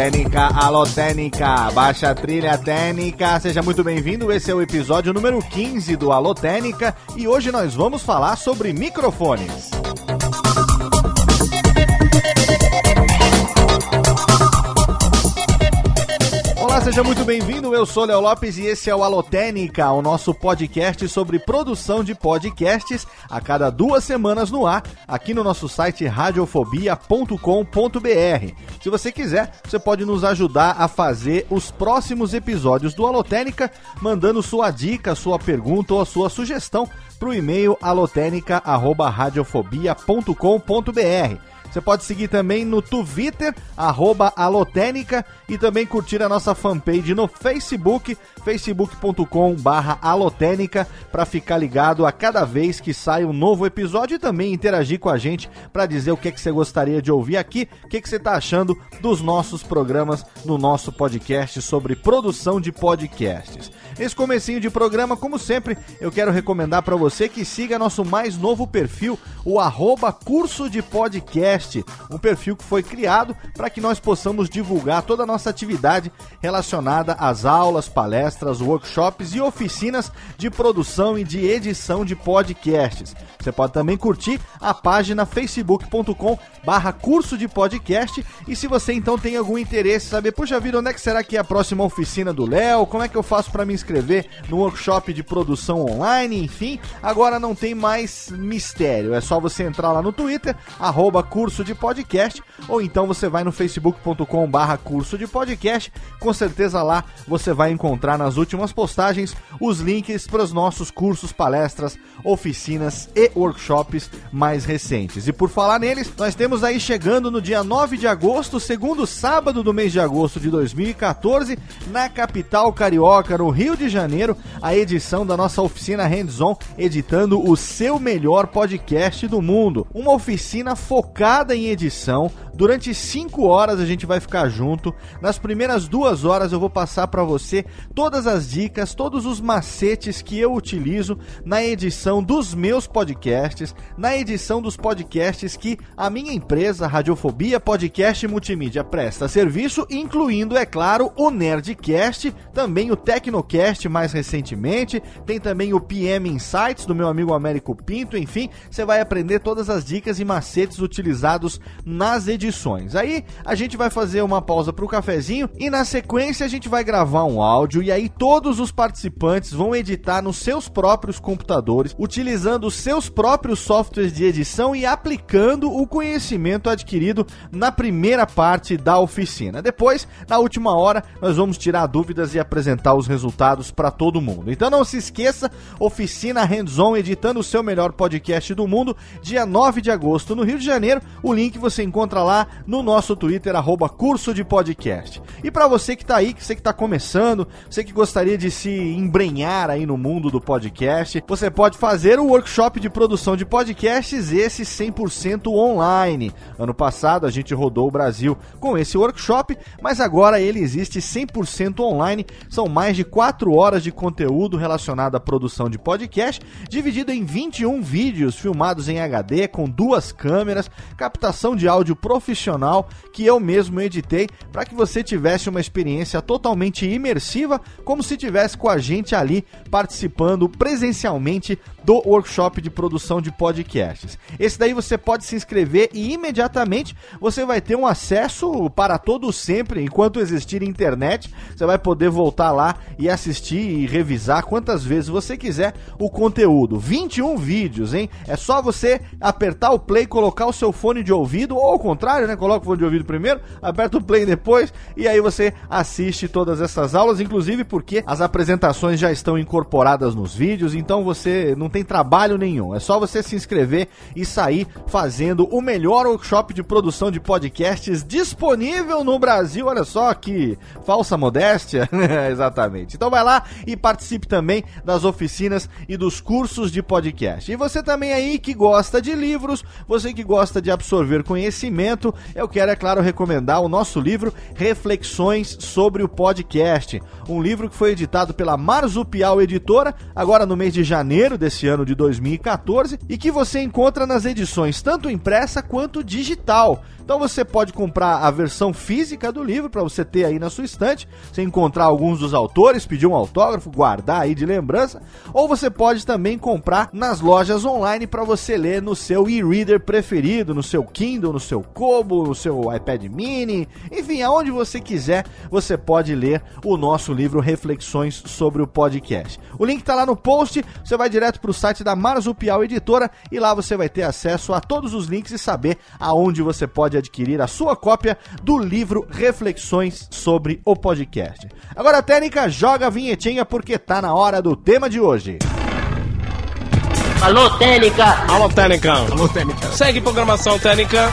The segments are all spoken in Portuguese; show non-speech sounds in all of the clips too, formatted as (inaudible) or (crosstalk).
Técnica, alô Técnica, baixa trilha técnica, seja muito bem-vindo, esse é o episódio número 15 do Alô Técnica e hoje nós vamos falar sobre microfones. Seja muito bem-vindo. Eu sou Léo Lopes e esse é o Alotênica, o nosso podcast sobre produção de podcasts a cada duas semanas no ar, aqui no nosso site radiofobia.com.br. Se você quiser, você pode nos ajudar a fazer os próximos episódios do Alotênica, mandando sua dica, sua pergunta ou a sua sugestão para o e-mail alotenica@radiofobia.com.br. Você pode seguir também no Twitter, arroba Alotênica, e também curtir a nossa fanpage no Facebook, facebook.com barra Alotênica, para ficar ligado a cada vez que sai um novo episódio e também interagir com a gente para dizer o que, é que você gostaria de ouvir aqui, o que, é que você está achando dos nossos programas no nosso podcast sobre produção de podcasts. Nesse comecinho de programa, como sempre, eu quero recomendar para você que siga nosso mais novo perfil, o arroba curso de podcast, um perfil que foi criado para que nós possamos divulgar toda a nossa atividade relacionada às aulas, palestras, workshops e oficinas de produção e de edição de podcasts. Você pode também curtir a página facebook.com barra curso de podcast e se você então tem algum interesse, saber, puxa vida, onde é que será que é a próxima oficina do Léo? Como é que eu faço para me inscrever no workshop de produção online? Enfim, agora não tem mais mistério, é só você entrar lá no Twitter, arroba curso de podcast, ou então você vai no facebook.com barra curso de podcast, com certeza lá você vai encontrar nas últimas postagens os links para os nossos cursos, palestras, oficinas e workshops mais recentes. E por falar neles, nós temos aí chegando no dia 9 de agosto, segundo sábado do mês de agosto de 2014, na capital carioca, no Rio de Janeiro, a edição da nossa oficina Hands-On, editando o seu melhor podcast do mundo. Uma oficina focada em edição. Durante 5 horas a gente vai ficar junto. Nas primeiras duas horas eu vou passar para você todas as dicas, todos os macetes que eu utilizo na edição dos meus podcasts, na edição dos podcasts que a minha empresa, Radiofobia Podcast Multimídia, presta serviço, incluindo, é claro, o Nerdcast, também o Tecnocast mais recentemente, tem também o PM Insights do meu amigo Américo Pinto, enfim, você vai aprender todas as dicas e macetes utilizados nas edições. Aí a gente vai fazer uma pausa para o cafezinho e na sequência a gente vai gravar um áudio e aí todos os participantes vão editar nos seus próprios computadores, utilizando os seus próprios softwares de edição e aplicando o conhecimento adquirido na primeira parte da oficina. Depois, na última hora, nós vamos tirar dúvidas e apresentar os resultados para todo mundo. Então não se esqueça, oficina Hands-On editando o seu melhor podcast do mundo, dia 9 de agosto no Rio de Janeiro. O link você encontra lá no nosso Twitter arroba curso de podcast. E para você que tá aí, que você que tá começando, você que gostaria de se embrenhar aí no mundo do podcast, você pode fazer o workshop de produção de podcasts, esse 100% online. Ano passado a gente rodou o Brasil com esse workshop, mas agora ele existe 100% online. São mais de 4 horas de conteúdo relacionado à produção de podcast, dividido em 21 vídeos filmados em HD com duas câmeras, captação de áudio profissional que eu mesmo editei para que você tivesse uma experiência totalmente imersiva, como se tivesse com a gente ali participando presencialmente do workshop de produção de podcasts. Esse daí você pode se inscrever e imediatamente você vai ter um acesso para todo sempre, enquanto existir internet, você vai poder voltar lá e assistir e revisar quantas vezes você quiser o conteúdo. 21 vídeos, hein? É só você apertar o play, colocar o seu fone de ouvido ou ao contrário né? Coloca o fone de ouvido primeiro, aperta o play depois e aí você assiste todas essas aulas, inclusive porque as apresentações já estão incorporadas nos vídeos, então você não tem trabalho nenhum. É só você se inscrever e sair fazendo o melhor workshop de produção de podcasts disponível no Brasil. Olha só que falsa modéstia. (laughs) Exatamente. Então vai lá e participe também das oficinas e dos cursos de podcast. E você também aí que gosta de livros, você que gosta de absorver conhecimento, eu quero, é claro, recomendar o nosso livro Reflexões sobre o Podcast. Um livro que foi editado pela Marzupial Editora, agora no mês de janeiro desse ano de 2014, e que você encontra nas edições tanto impressa quanto digital. Então você pode comprar a versão física do livro para você ter aí na sua estante, você encontrar alguns dos autores, pedir um autógrafo, guardar aí de lembrança, ou você pode também comprar nas lojas online para você ler no seu e-reader preferido, no seu Kindle, no seu Kobo, no seu iPad mini, enfim, aonde você quiser, você pode ler o nosso livro Reflexões sobre o Podcast. O link está lá no post, você vai direto para o site da Marzupial Editora e lá você vai ter acesso a todos os links e saber aonde você pode adquirir a sua cópia do livro Reflexões sobre o Podcast. Agora a técnica joga a vinhetinha porque tá na hora do tema de hoje. Alô, Técnica! Alô, Técnica! Alô, Técnica! Segue programação Técnica!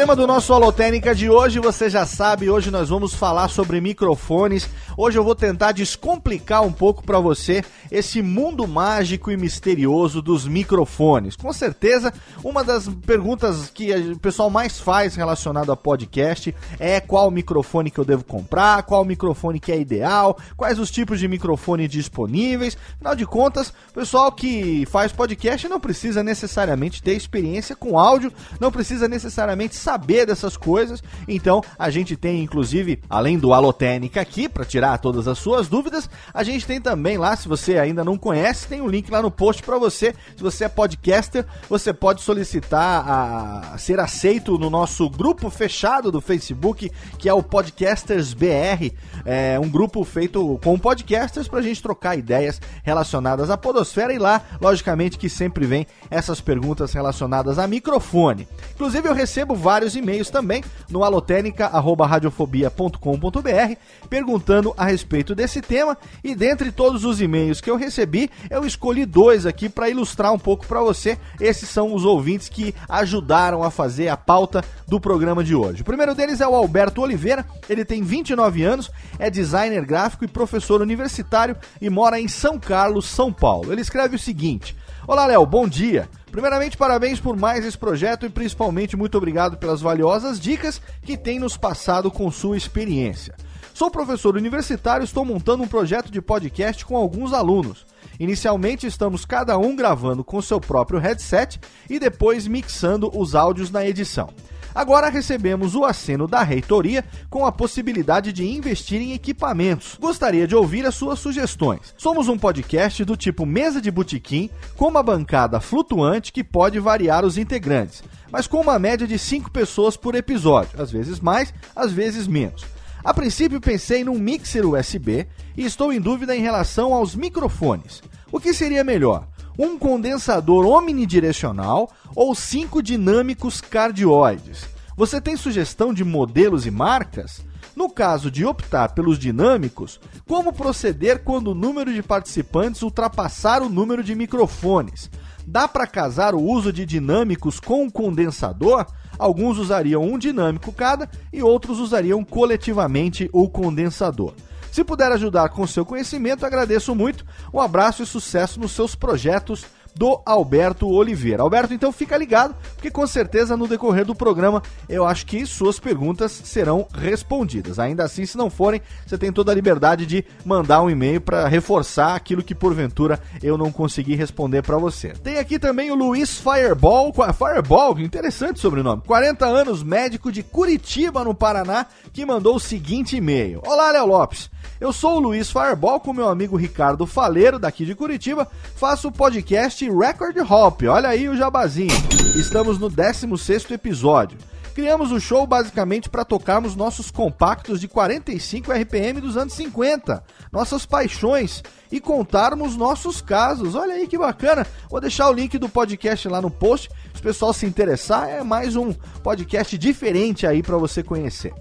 Tema do nosso Holotênica de hoje, você já sabe, hoje nós vamos falar sobre microfones. Hoje eu vou tentar descomplicar um pouco para você esse mundo mágico e misterioso dos microfones. Com certeza, uma das perguntas que o pessoal mais faz relacionado a podcast é qual microfone que eu devo comprar, qual microfone que é ideal, quais os tipos de microfone disponíveis. Afinal de contas, o pessoal que faz podcast não precisa necessariamente ter experiência com áudio, não precisa necessariamente saber saber dessas coisas. Então, a gente tem, inclusive, além do Alotênica aqui, para tirar todas as suas dúvidas, a gente tem também lá, se você ainda não conhece, tem um link lá no post para você. Se você é podcaster, você pode solicitar a ser aceito no nosso grupo fechado do Facebook, que é o Podcasters BR. É um grupo feito com podcasters para a gente trocar ideias relacionadas à podosfera e lá, logicamente, que sempre vem essas perguntas relacionadas a microfone. Inclusive, eu recebo várias vários e-mails também no alotenica@radiofobia.com.br perguntando a respeito desse tema e dentre todos os e-mails que eu recebi, eu escolhi dois aqui para ilustrar um pouco para você. Esses são os ouvintes que ajudaram a fazer a pauta do programa de hoje. O primeiro deles é o Alberto Oliveira, ele tem 29 anos, é designer gráfico e professor universitário e mora em São Carlos, São Paulo. Ele escreve o seguinte: Olá, Léo, bom dia. Primeiramente, parabéns por mais esse projeto e principalmente muito obrigado pelas valiosas dicas que tem nos passado com sua experiência. Sou professor universitário e estou montando um projeto de podcast com alguns alunos. Inicialmente estamos cada um gravando com seu próprio headset e depois mixando os áudios na edição. Agora recebemos o aceno da reitoria com a possibilidade de investir em equipamentos. Gostaria de ouvir as suas sugestões. Somos um podcast do tipo mesa de botequim, com uma bancada flutuante que pode variar os integrantes, mas com uma média de 5 pessoas por episódio, às vezes mais, às vezes menos. A princípio pensei num mixer USB e estou em dúvida em relação aos microfones. O que seria melhor? Um condensador omnidirecional ou cinco dinâmicos cardioides. Você tem sugestão de modelos e marcas? No caso de optar pelos dinâmicos, como proceder quando o número de participantes ultrapassar o número de microfones? Dá para casar o uso de dinâmicos com um condensador? Alguns usariam um dinâmico cada e outros usariam coletivamente o condensador. Se puder ajudar com seu conhecimento, agradeço muito. Um abraço e sucesso nos seus projetos do Alberto Oliveira. Alberto, então fica ligado, porque com certeza no decorrer do programa eu acho que suas perguntas serão respondidas. Ainda assim, se não forem, você tem toda a liberdade de mandar um e-mail para reforçar aquilo que porventura eu não consegui responder para você. Tem aqui também o Luiz Fireball, Fireball, interessante sobrenome, 40 anos, médico de Curitiba, no Paraná, que mandou o seguinte e-mail: Olá, Léo Lopes. Eu sou o Luiz Fireball com meu amigo Ricardo Faleiro, daqui de Curitiba. Faço o podcast Record Hop. Olha aí o jabazinho. Estamos no 16 episódio. Criamos o show basicamente para tocarmos nossos compactos de 45 RPM dos anos 50, nossas paixões e contarmos nossos casos. Olha aí que bacana. Vou deixar o link do podcast lá no post. Se o pessoal se interessar, é mais um podcast diferente aí para você conhecer.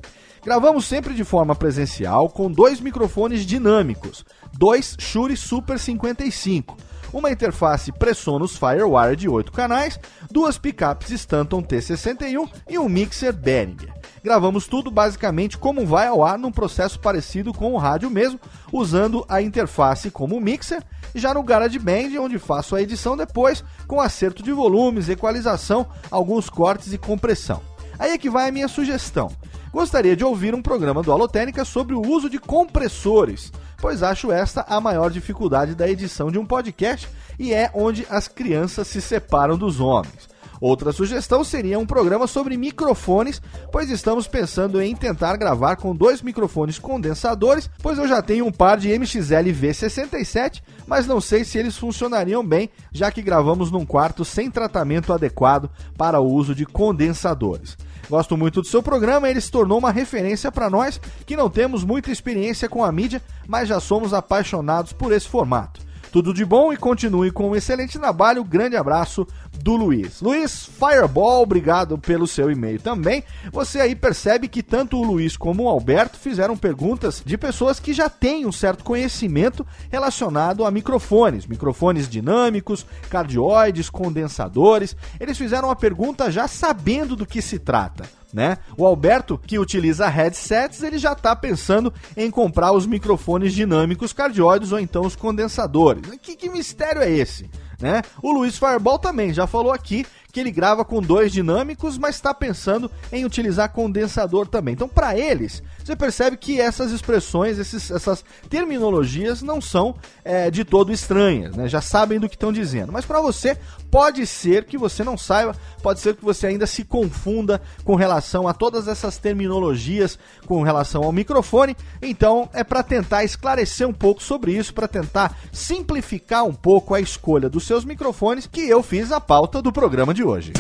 Gravamos sempre de forma presencial com dois microfones dinâmicos, dois Shure Super 55, uma interface Presonus Firewire de 8 canais, duas picapes Stanton T61 e um mixer Behringer. Gravamos tudo basicamente como vai ao ar num processo parecido com o rádio mesmo, usando a interface como mixer, já no GarageBand, onde faço a edição depois, com acerto de volumes, equalização, alguns cortes e compressão. Aí é que vai a minha sugestão. Gostaria de ouvir um programa do Alotênica sobre o uso de compressores, pois acho esta a maior dificuldade da edição de um podcast e é onde as crianças se separam dos homens. Outra sugestão seria um programa sobre microfones, pois estamos pensando em tentar gravar com dois microfones condensadores, pois eu já tenho um par de MXL V67, mas não sei se eles funcionariam bem, já que gravamos num quarto sem tratamento adequado para o uso de condensadores. Gosto muito do seu programa, ele se tornou uma referência para nós que não temos muita experiência com a mídia, mas já somos apaixonados por esse formato. Tudo de bom e continue com um excelente trabalho. Grande abraço do Luiz. Luiz Fireball, obrigado pelo seu e-mail também. Você aí percebe que tanto o Luiz como o Alberto fizeram perguntas de pessoas que já têm um certo conhecimento relacionado a microfones, microfones dinâmicos, cardioides, condensadores. Eles fizeram a pergunta já sabendo do que se trata né? O Alberto, que utiliza headsets, ele já está pensando em comprar os microfones dinâmicos cardioides ou então os condensadores. Que, que mistério é esse? Né? O Luiz Fireball também já falou aqui que ele grava com dois dinâmicos, mas está pensando em utilizar condensador também. Então, para eles, você percebe que essas expressões, esses, essas terminologias não são é, de todo estranhas, né? já sabem do que estão dizendo. Mas para você, pode ser que você não saiba, pode ser que você ainda se confunda com relação a todas essas terminologias com relação ao microfone. Então, é para tentar esclarecer um pouco sobre isso, para tentar simplificar um pouco a escolha dos seus microfones, que eu fiz a pauta do programa de hoje.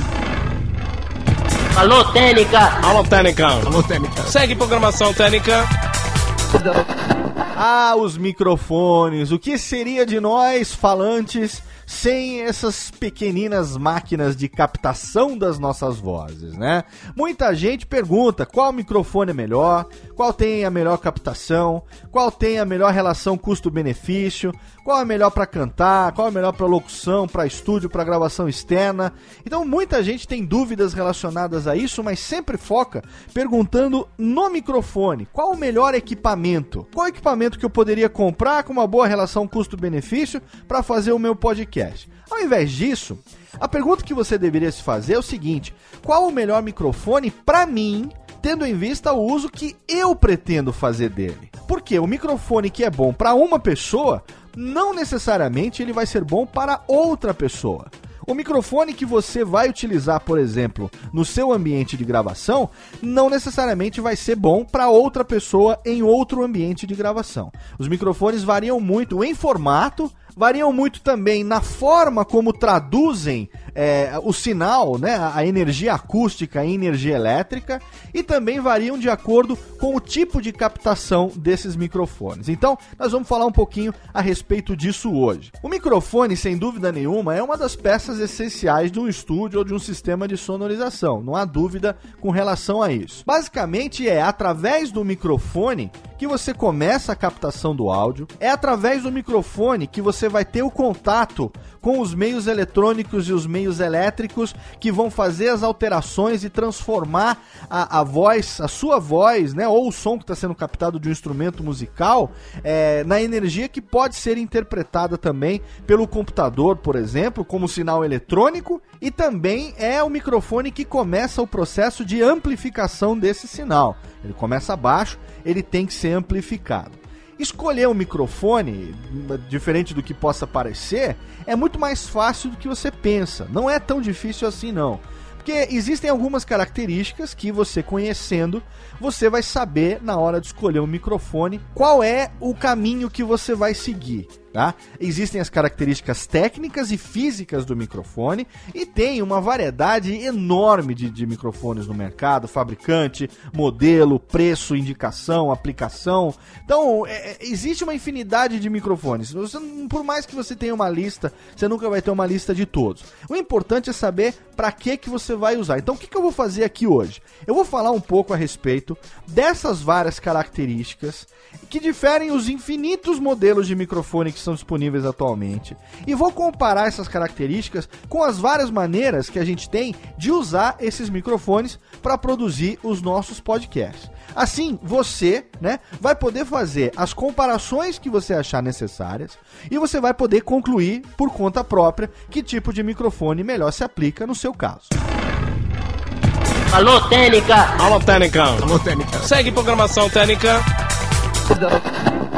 Alô, Técnica! Alô, Técnica! Alô, Técnica! Segue programação Técnica! Ah, os microfones! O que seria de nós, falantes, sem essas pequeninas máquinas de captação das nossas vozes, né? Muita gente pergunta qual microfone é melhor, qual tem a melhor captação, qual tem a melhor relação custo-benefício, qual é melhor para cantar, qual é melhor para locução, para estúdio, para gravação externa. Então muita gente tem dúvidas relacionadas a isso, mas sempre foca perguntando no microfone, qual o melhor equipamento? Qual equipamento que eu poderia comprar com uma boa relação custo-benefício para fazer o meu podcast? Podcast. Ao invés disso, a pergunta que você deveria se fazer é o seguinte: qual o melhor microfone para mim, tendo em vista o uso que eu pretendo fazer dele? Porque o microfone que é bom para uma pessoa, não necessariamente ele vai ser bom para outra pessoa. O microfone que você vai utilizar, por exemplo, no seu ambiente de gravação, não necessariamente vai ser bom para outra pessoa em outro ambiente de gravação. Os microfones variam muito em formato, variam muito também na forma como traduzem é, o sinal, né, a energia acústica e energia elétrica, e também variam de acordo com o tipo de captação desses microfones. Então, nós vamos falar um pouquinho a respeito disso hoje. O microfone, sem dúvida nenhuma, é uma das peças essenciais de um estúdio ou de um sistema de sonorização, não há dúvida com relação a isso. Basicamente, é através do microfone que você começa a captação do áudio, é através do microfone que você vai ter o contato com os meios eletrônicos e os meios elétricos que vão fazer as alterações e transformar a, a voz, a sua voz, né, ou o som que está sendo captado de um instrumento musical, é, na energia que pode ser interpretada também pelo computador, por exemplo, como sinal eletrônico, e também é o microfone que começa o processo de amplificação desse sinal. Ele começa baixo ele tem que ser amplificado. Escolher um microfone, diferente do que possa parecer, é muito mais fácil do que você pensa. Não é tão difícil assim, não. Porque existem algumas características que você conhecendo, você vai saber na hora de escolher um microfone qual é o caminho que você vai seguir. Tá? Existem as características técnicas e físicas do microfone e tem uma variedade enorme de, de microfones no mercado, fabricante, modelo, preço, indicação, aplicação. Então, é, é existe uma infinidade de microfones. Você, por mais que você tenha uma lista, você nunca vai ter uma lista de todos. O importante é saber para que, que você vai usar. Então, o que, que eu vou fazer aqui hoje? Eu vou falar um pouco a respeito dessas várias características que diferem os infinitos modelos de microfone que são disponíveis atualmente. E vou comparar essas características com as várias maneiras que a gente tem de usar esses microfones para produzir os nossos podcasts. Assim, você, né, vai poder fazer as comparações que você achar necessárias e você vai poder concluir por conta própria que tipo de microfone melhor se aplica no seu caso. Alô, Técnica! Alô, Técnica! Alô, Técnica! Segue programação Técnica!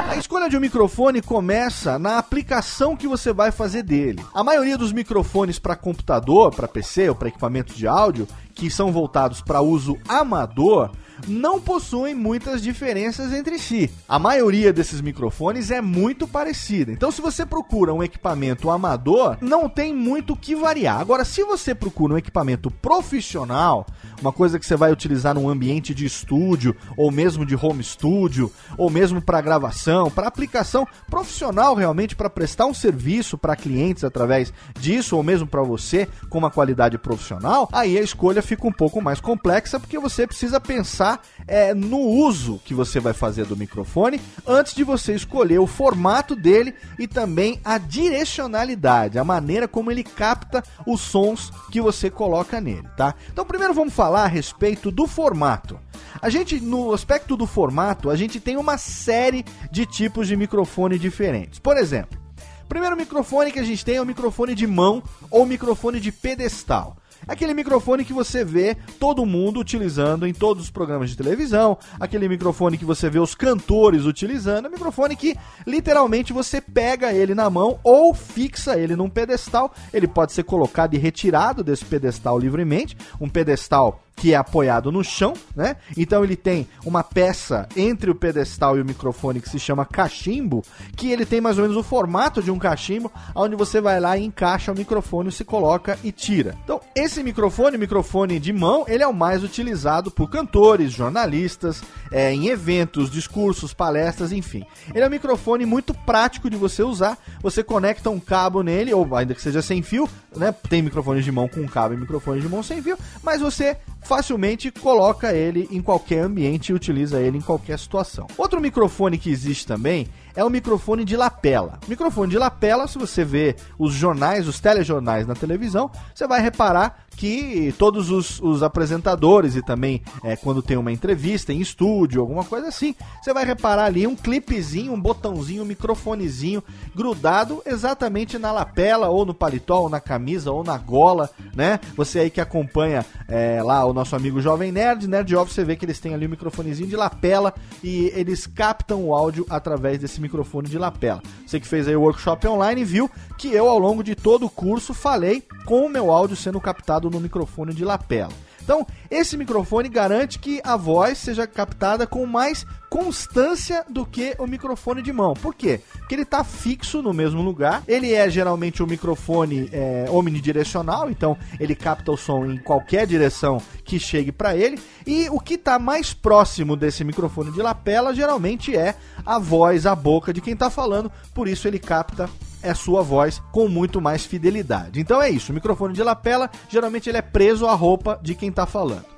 A escolha de um microfone começa na aplicação que você vai fazer dele. A maioria dos microfones para computador, para PC ou para equipamento de áudio, que são voltados para uso amador, não possuem muitas diferenças entre si. A maioria desses microfones é muito parecida. Então, se você procura um equipamento amador, não tem muito o que variar. Agora, se você procura um equipamento profissional, uma coisa que você vai utilizar num ambiente de estúdio, ou mesmo de home studio, ou mesmo para gravação, para aplicação profissional realmente, para prestar um serviço para clientes através disso, ou mesmo para você com uma qualidade profissional, aí a escolha fica um pouco mais complexa porque você precisa pensar pensar é, no uso que você vai fazer do microfone antes de você escolher o formato dele e também a direcionalidade, a maneira como ele capta os sons que você coloca nele, tá? Então, primeiro vamos falar a respeito do formato. A gente, no aspecto do formato, a gente tem uma série de tipos de microfone diferentes. Por exemplo, o primeiro microfone que a gente tem é o microfone de mão ou microfone de pedestal. Aquele microfone que você vê todo mundo utilizando em todos os programas de televisão, aquele microfone que você vê os cantores utilizando, é um microfone que literalmente você pega ele na mão ou fixa ele num pedestal. Ele pode ser colocado e retirado desse pedestal livremente, um pedestal que é apoiado no chão, né? Então ele tem uma peça entre o pedestal e o microfone que se chama cachimbo, que ele tem mais ou menos o formato de um cachimbo, onde você vai lá e encaixa o microfone, se coloca e tira. Então esse microfone, microfone de mão, ele é o mais utilizado por cantores, jornalistas, é, em eventos, discursos, palestras, enfim. Ele é um microfone muito prático de você usar. Você conecta um cabo nele, ou ainda que seja sem fio, né? Tem microfones de mão com cabo e microfones de mão sem fio, mas você facilmente coloca ele em qualquer ambiente e utiliza ele em qualquer situação. Outro microfone que existe também é o microfone de lapela. Microfone de lapela, se você vê os jornais, os telejornais na televisão, você vai reparar que todos os, os apresentadores e também é, quando tem uma entrevista em estúdio, alguma coisa assim, você vai reparar ali um clipezinho, um botãozinho, um microfonezinho grudado exatamente na lapela, ou no paletó, ou na camisa, ou na gola, né? Você aí que acompanha é, lá o nosso amigo Jovem Nerd, Nerd Off, você vê que eles têm ali um microfonezinho de lapela e eles captam o áudio através desse microfone de lapela. Você que fez aí o workshop online viu que eu, ao longo de todo o curso, falei com o meu áudio sendo captado no microfone de lapela. Então, esse microfone garante que a voz seja captada com mais constância do que o microfone de mão. Por quê? Porque ele está fixo no mesmo lugar. Ele é geralmente um microfone é, omnidirecional, então ele capta o som em qualquer direção que chegue para ele. E o que está mais próximo desse microfone de lapela geralmente é a voz, a boca de quem está falando. Por isso ele capta é sua voz com muito mais fidelidade. Então é isso, o microfone de lapela, geralmente ele é preso à roupa de quem está falando.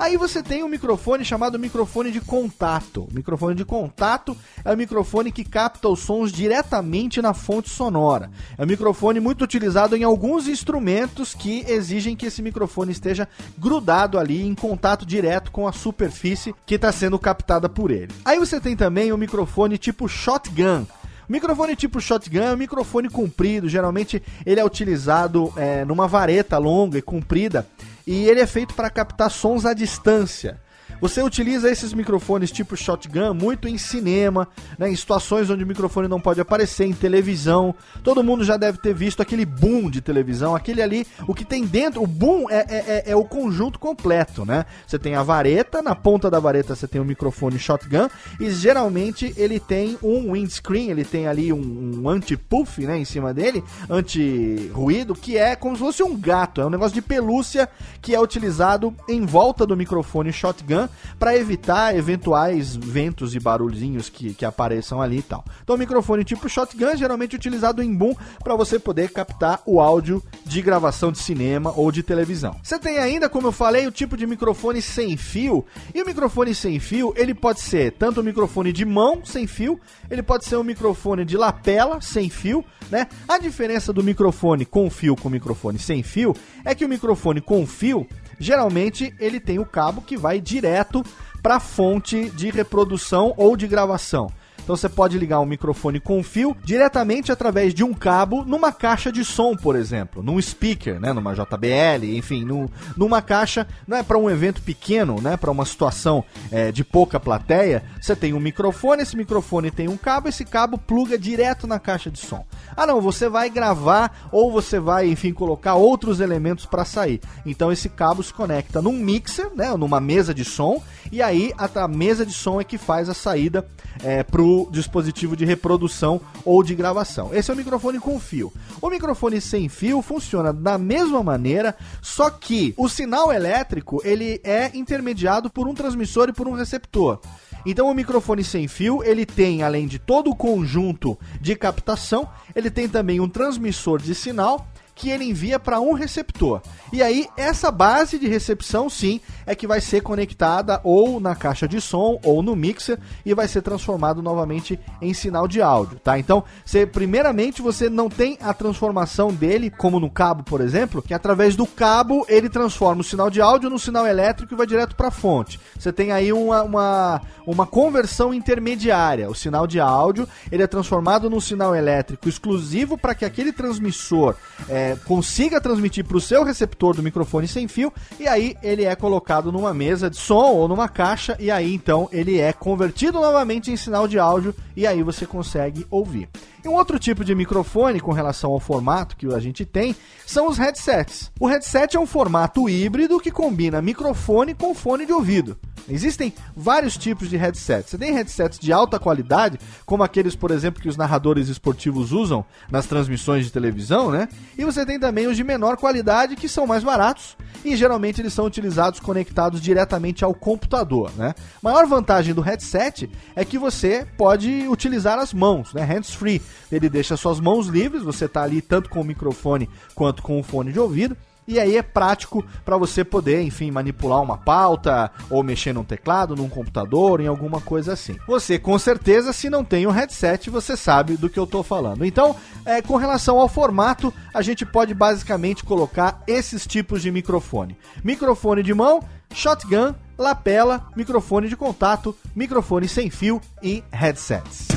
Aí você tem um microfone chamado microfone de contato. O microfone de contato é o microfone que capta os sons diretamente na fonte sonora. É um microfone muito utilizado em alguns instrumentos que exigem que esse microfone esteja grudado ali em contato direto com a superfície que está sendo captada por ele. Aí você tem também o microfone tipo shotgun Microfone tipo shotgun é um microfone comprido, geralmente ele é utilizado é, numa vareta longa e comprida e ele é feito para captar sons à distância. Você utiliza esses microfones tipo shotgun muito em cinema, né, em situações onde o microfone não pode aparecer, em televisão. Todo mundo já deve ter visto aquele boom de televisão, aquele ali, o que tem dentro, o boom é, é, é, é o conjunto completo, né? Você tem a vareta, na ponta da vareta você tem o microfone shotgun e geralmente ele tem um windscreen, ele tem ali um, um anti-puff, né, em cima dele, anti-ruído, que é como se fosse um gato, é um negócio de pelúcia que é utilizado em volta do microfone shotgun para evitar eventuais ventos e barulhinhos que, que apareçam ali e tal. Então, microfone tipo shotgun, geralmente utilizado em boom para você poder captar o áudio de gravação de cinema ou de televisão. Você tem ainda, como eu falei, o tipo de microfone sem fio. E o microfone sem fio, ele pode ser tanto um microfone de mão sem fio, ele pode ser um microfone de lapela sem fio, né? A diferença do microfone com fio com microfone sem fio é que o microfone com fio geralmente ele tem o cabo que vai direto para a fonte de reprodução ou de gravação. Então você pode ligar um microfone com fio diretamente através de um cabo numa caixa de som, por exemplo, num speaker, né, numa JBL, enfim, no, numa caixa, não é para um evento pequeno, né, para uma situação é, de pouca plateia, você tem um microfone, esse microfone tem um cabo, esse cabo pluga direto na caixa de som. Ah, não, você vai gravar ou você vai, enfim, colocar outros elementos para sair. Então esse cabo se conecta num mixer, né, numa mesa de som, e aí a, a mesa de som é que faz a saída é, pro dispositivo de reprodução ou de gravação. Esse é o microfone com fio. O microfone sem fio funciona da mesma maneira, só que o sinal elétrico ele é intermediado por um transmissor e por um receptor. Então o microfone sem fio, ele tem além de todo o conjunto de captação, ele tem também um transmissor de sinal que ele envia para um receptor. E aí, essa base de recepção, sim, é que vai ser conectada ou na caixa de som ou no mixer e vai ser transformado novamente em sinal de áudio, tá? Então, você, primeiramente, você não tem a transformação dele, como no cabo, por exemplo, que através do cabo ele transforma o sinal de áudio no sinal elétrico e vai direto para a fonte. Você tem aí uma, uma, uma conversão intermediária. O sinal de áudio ele é transformado num sinal elétrico exclusivo para que aquele transmissor é, consiga transmitir para o seu receptor do microfone sem fio e aí ele é colocado numa mesa de som ou numa caixa e aí então ele é convertido novamente em sinal de áudio e aí você consegue ouvir. E um outro tipo de microfone com relação ao formato que a gente tem são os headsets. O headset é um formato híbrido que combina microfone com fone de ouvido. Existem vários tipos de headsets. Você tem headsets de alta qualidade, como aqueles, por exemplo, que os narradores esportivos usam nas transmissões de televisão, né? E você tem também os de menor qualidade, que são mais baratos e geralmente eles são utilizados conectados diretamente ao computador, né? Maior vantagem do headset é que você pode utilizar as mãos, né? Hands free. Ele deixa suas mãos livres, você está ali tanto com o microfone quanto com o fone de ouvido e aí é prático para você poder, enfim, manipular uma pauta ou mexer num teclado, num computador, em alguma coisa assim. Você, com certeza, se não tem um headset, você sabe do que eu estou falando. Então, é, com relação ao formato, a gente pode basicamente colocar esses tipos de microfone: microfone de mão, shotgun, lapela, microfone de contato, microfone sem fio e headsets.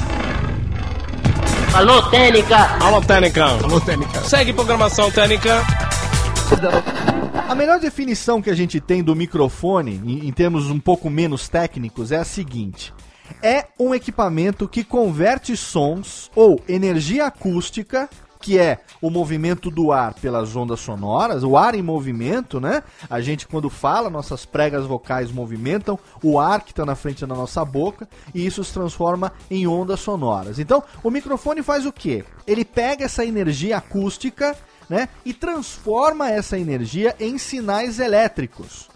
Alô, Técnica! Alô, Técnica! Alô, Técnica! Segue programação Técnica. A melhor definição que a gente tem do microfone, em, em termos um pouco menos técnicos, é a seguinte: é um equipamento que converte sons ou energia acústica que é o movimento do ar pelas ondas sonoras, o ar em movimento, né? A gente, quando fala, nossas pregas vocais movimentam o ar que está na frente da nossa boca e isso se transforma em ondas sonoras. Então, o microfone faz o quê? Ele pega essa energia acústica né, e transforma essa energia em sinais elétricos.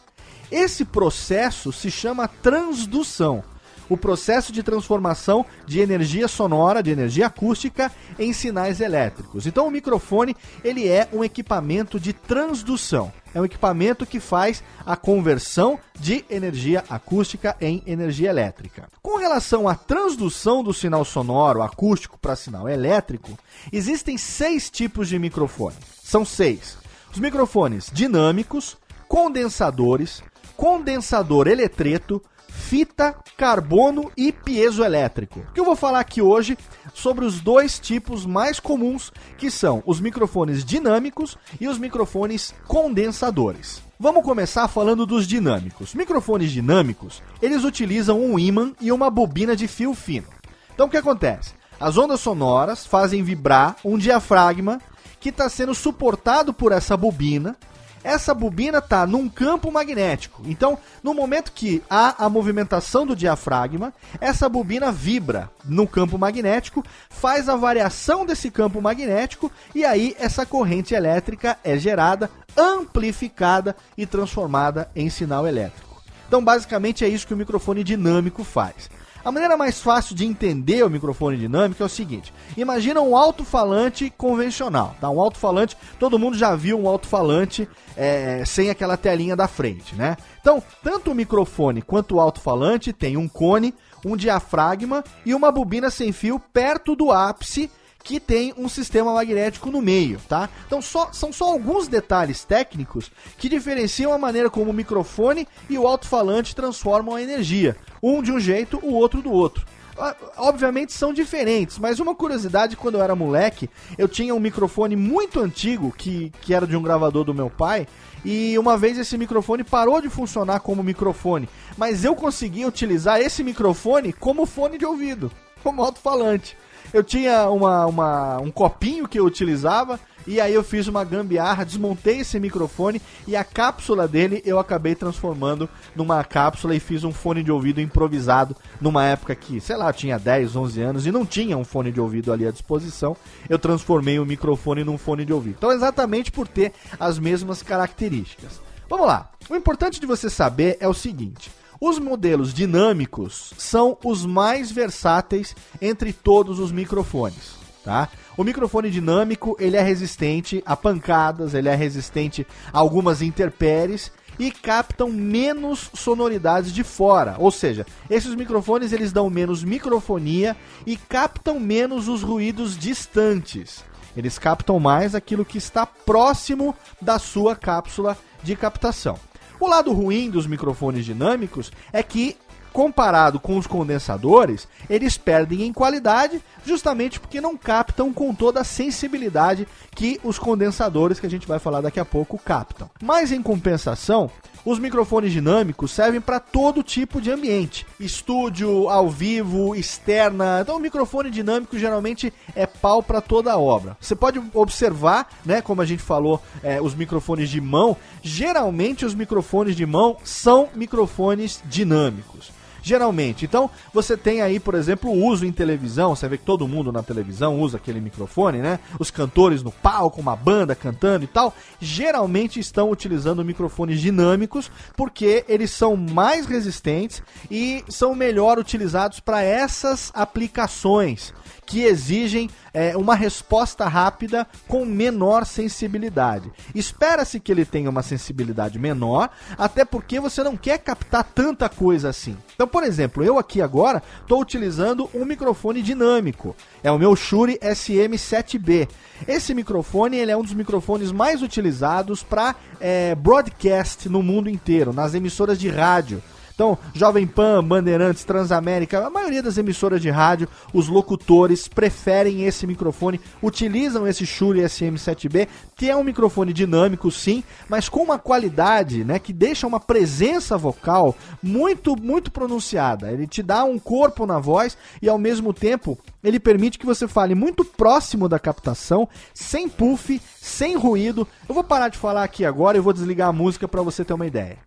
Esse processo se chama transdução. O processo de transformação de energia sonora, de energia acústica, em sinais elétricos. Então, o microfone ele é um equipamento de transdução. É um equipamento que faz a conversão de energia acústica em energia elétrica. Com relação à transdução do sinal sonoro acústico para sinal elétrico, existem seis tipos de microfone. São seis: os microfones dinâmicos, condensadores, condensador eletreto, fita, carbono e piezoelétrico. O que eu vou falar aqui hoje sobre os dois tipos mais comuns, que são os microfones dinâmicos e os microfones condensadores. Vamos começar falando dos dinâmicos. Microfones dinâmicos, eles utilizam um ímã e uma bobina de fio fino. Então o que acontece? As ondas sonoras fazem vibrar um diafragma que está sendo suportado por essa bobina essa bobina está num campo magnético. Então, no momento que há a movimentação do diafragma, essa bobina vibra no campo magnético, faz a variação desse campo magnético e aí essa corrente elétrica é gerada, amplificada e transformada em sinal elétrico. Então, basicamente é isso que o microfone dinâmico faz. A maneira mais fácil de entender o microfone dinâmico é o seguinte: imagina um alto-falante convencional, tá? Um alto-falante, todo mundo já viu um alto-falante é, sem aquela telinha da frente, né? Então, tanto o microfone quanto o alto-falante tem um cone, um diafragma e uma bobina sem fio perto do ápice que tem um sistema magnético no meio, tá? Então só, são só alguns detalhes técnicos que diferenciam a maneira como o microfone e o alto-falante transformam a energia, um de um jeito, o outro do outro obviamente são diferentes, mas uma curiosidade, quando eu era moleque, eu tinha um microfone muito antigo, que, que era de um gravador do meu pai, e uma vez esse microfone parou de funcionar como microfone, mas eu consegui utilizar esse microfone como fone de ouvido, como alto-falante eu tinha uma, uma, um copinho que eu utilizava e aí eu fiz uma gambiarra, desmontei esse microfone e a cápsula dele eu acabei transformando numa cápsula e fiz um fone de ouvido improvisado numa época que, sei lá, tinha 10, 11 anos e não tinha um fone de ouvido ali à disposição. Eu transformei o microfone num fone de ouvido. Então, exatamente por ter as mesmas características. Vamos lá. O importante de você saber é o seguinte: os modelos dinâmicos são os mais versáteis entre todos os microfones, tá? O microfone dinâmico, ele é resistente a pancadas, ele é resistente a algumas intempéries e captam menos sonoridades de fora. Ou seja, esses microfones eles dão menos microfonia e captam menos os ruídos distantes. Eles captam mais aquilo que está próximo da sua cápsula de captação. O lado ruim dos microfones dinâmicos é que comparado com os condensadores, eles perdem em qualidade justamente porque não captam com toda a sensibilidade que os condensadores, que a gente vai falar daqui a pouco, captam. Mas em compensação, os microfones dinâmicos servem para todo tipo de ambiente: estúdio, ao vivo, externa. Então, o microfone dinâmico geralmente é pau para toda a obra. Você pode observar, né, como a gente falou, é, os microfones de mão. Geralmente, os microfones de mão são microfones dinâmicos geralmente. Então, você tem aí, por exemplo, o uso em televisão, você vê que todo mundo na televisão usa aquele microfone, né? Os cantores no palco, uma banda cantando e tal, geralmente estão utilizando microfones dinâmicos porque eles são mais resistentes e são melhor utilizados para essas aplicações que exigem é, uma resposta rápida com menor sensibilidade. Espera-se que ele tenha uma sensibilidade menor, até porque você não quer captar tanta coisa assim. Então, por exemplo, eu aqui agora estou utilizando um microfone dinâmico. É o meu Shure SM7B. Esse microfone ele é um dos microfones mais utilizados para é, broadcast no mundo inteiro, nas emissoras de rádio. Então, Jovem Pan, Bandeirantes, Transamérica, a maioria das emissoras de rádio, os locutores preferem esse microfone, utilizam esse Shure SM7B, que é um microfone dinâmico sim, mas com uma qualidade, né, que deixa uma presença vocal muito muito pronunciada. Ele te dá um corpo na voz e ao mesmo tempo ele permite que você fale muito próximo da captação, sem puff, sem ruído. Eu vou parar de falar aqui agora e vou desligar a música para você ter uma ideia.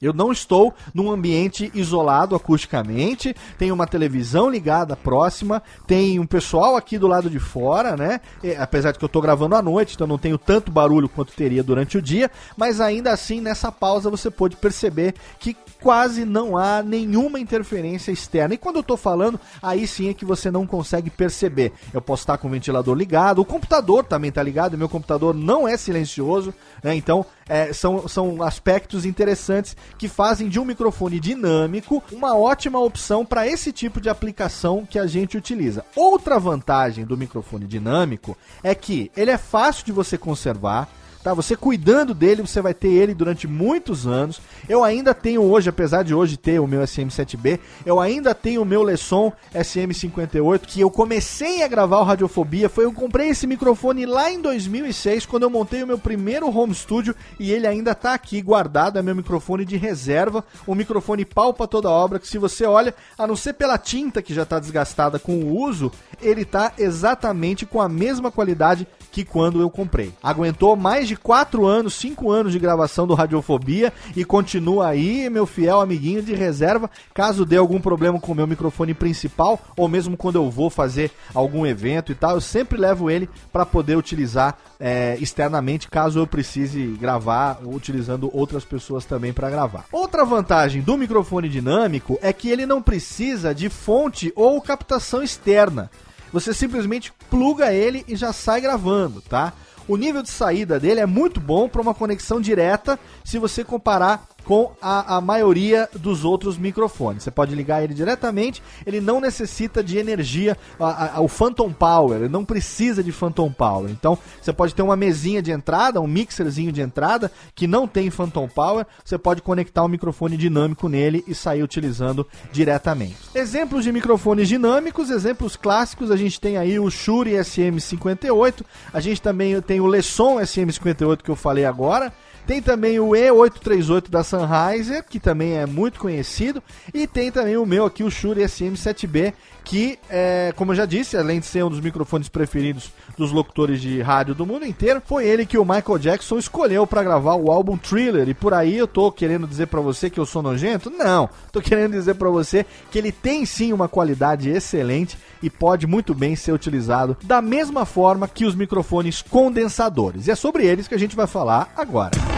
Eu não estou num ambiente isolado acusticamente, tem uma televisão ligada próxima, tem um pessoal aqui do lado de fora, né? E, apesar de que eu estou gravando à noite, então não tenho tanto barulho quanto teria durante o dia, mas ainda assim nessa pausa você pode perceber que quase não há nenhuma interferência externa. E quando eu estou falando, aí sim é que você não consegue perceber. Eu posso estar com o ventilador ligado, o computador também está ligado, meu computador não é silencioso, né? Então é, são, são aspectos interessantes que fazem de um microfone dinâmico uma ótima opção para esse tipo de aplicação que a gente utiliza. Outra vantagem do microfone dinâmico é que ele é fácil de você conservar tá? Você cuidando dele, você vai ter ele durante muitos anos. Eu ainda tenho hoje, apesar de hoje ter o meu SM7B, eu ainda tenho o meu Lesson SM58, que eu comecei a gravar o Radiofobia, foi eu comprei esse microfone lá em 2006, quando eu montei o meu primeiro home studio, e ele ainda tá aqui guardado, é meu microfone de reserva, um microfone pau pra toda obra, que se você olha, a não ser pela tinta que já tá desgastada com o uso, ele tá exatamente com a mesma qualidade que quando eu comprei. Aguentou mais de 4 anos, 5 anos de gravação do Radiofobia e continua aí, meu fiel amiguinho de reserva, caso dê algum problema com o meu microfone principal ou mesmo quando eu vou fazer algum evento e tal, eu sempre levo ele para poder utilizar é, externamente, caso eu precise gravar utilizando outras pessoas também para gravar. Outra vantagem do microfone dinâmico é que ele não precisa de fonte ou captação externa. Você simplesmente pluga ele e já sai gravando, tá? O nível de saída dele é muito bom para uma conexão direta se você comparar com a, a maioria dos outros microfones. Você pode ligar ele diretamente, ele não necessita de energia, a, a, o Phantom Power, ele não precisa de Phantom Power. Então, você pode ter uma mesinha de entrada, um mixerzinho de entrada que não tem Phantom Power, você pode conectar um microfone dinâmico nele e sair utilizando diretamente. Exemplos de microfones dinâmicos, exemplos clássicos, a gente tem aí o Shure SM58, a gente também tem o Lesson SM58 que eu falei agora, tem também o E838 da Sennheiser, que também é muito conhecido. E tem também o meu aqui, o Shure SM7B, que, é, como eu já disse, além de ser um dos microfones preferidos dos locutores de rádio do mundo inteiro, foi ele que o Michael Jackson escolheu para gravar o álbum Thriller. E por aí eu tô querendo dizer para você que eu sou nojento? Não, tô querendo dizer para você que ele tem sim uma qualidade excelente e pode muito bem ser utilizado da mesma forma que os microfones condensadores. E é sobre eles que a gente vai falar agora.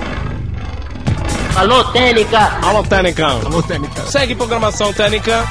Alô, Técnica! Alô, Técnica! Alô, Técnica! Segue programação Técnica!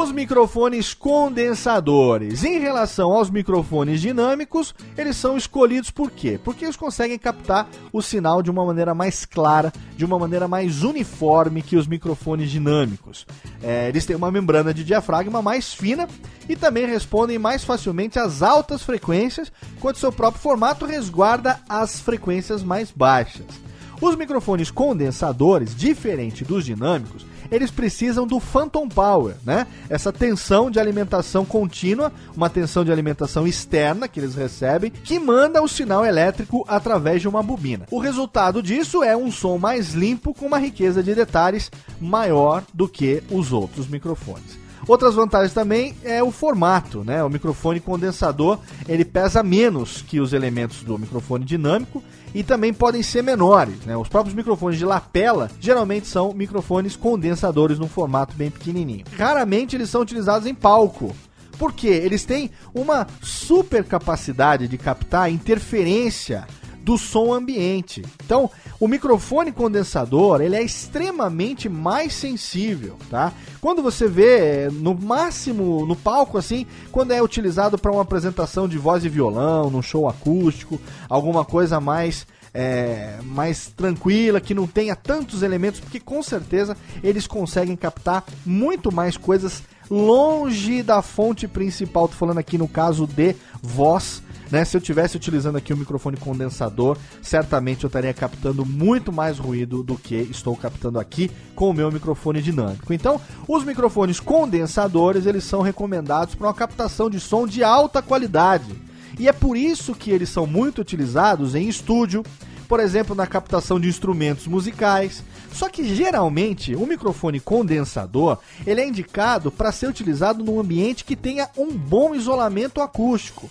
Os microfones condensadores. Em relação aos microfones dinâmicos, eles são escolhidos por quê? Porque eles conseguem captar o sinal de uma maneira mais clara, de uma maneira mais uniforme que os microfones dinâmicos. É, eles têm uma membrana de diafragma mais fina e também respondem mais facilmente às altas frequências, enquanto seu próprio formato resguarda as frequências mais baixas. Os microfones condensadores, diferente dos dinâmicos, eles precisam do phantom power, né? Essa tensão de alimentação contínua, uma tensão de alimentação externa que eles recebem, que manda o sinal elétrico através de uma bobina. O resultado disso é um som mais limpo com uma riqueza de detalhes maior do que os outros microfones. Outras vantagens também é o formato, né? O microfone condensador, ele pesa menos que os elementos do microfone dinâmico e também podem ser menores, né? Os próprios microfones de lapela geralmente são microfones condensadores num formato bem pequenininho. Raramente eles são utilizados em palco. Porque eles têm uma super capacidade de captar interferência do som ambiente. Então, o microfone condensador, ele é extremamente mais sensível, tá? Quando você vê no máximo no palco assim, quando é utilizado para uma apresentação de voz e violão, num show acústico, alguma coisa mais é, mais tranquila, que não tenha tantos elementos, porque com certeza eles conseguem captar muito mais coisas longe da fonte principal. Tô falando aqui no caso de voz né? Se eu tivesse utilizando aqui o microfone condensador, certamente eu estaria captando muito mais ruído do que estou captando aqui com o meu microfone dinâmico. Então, os microfones condensadores, eles são recomendados para uma captação de som de alta qualidade. E é por isso que eles são muito utilizados em estúdio, por exemplo, na captação de instrumentos musicais. Só que geralmente o microfone condensador ele é indicado para ser utilizado num ambiente que tenha um bom isolamento acústico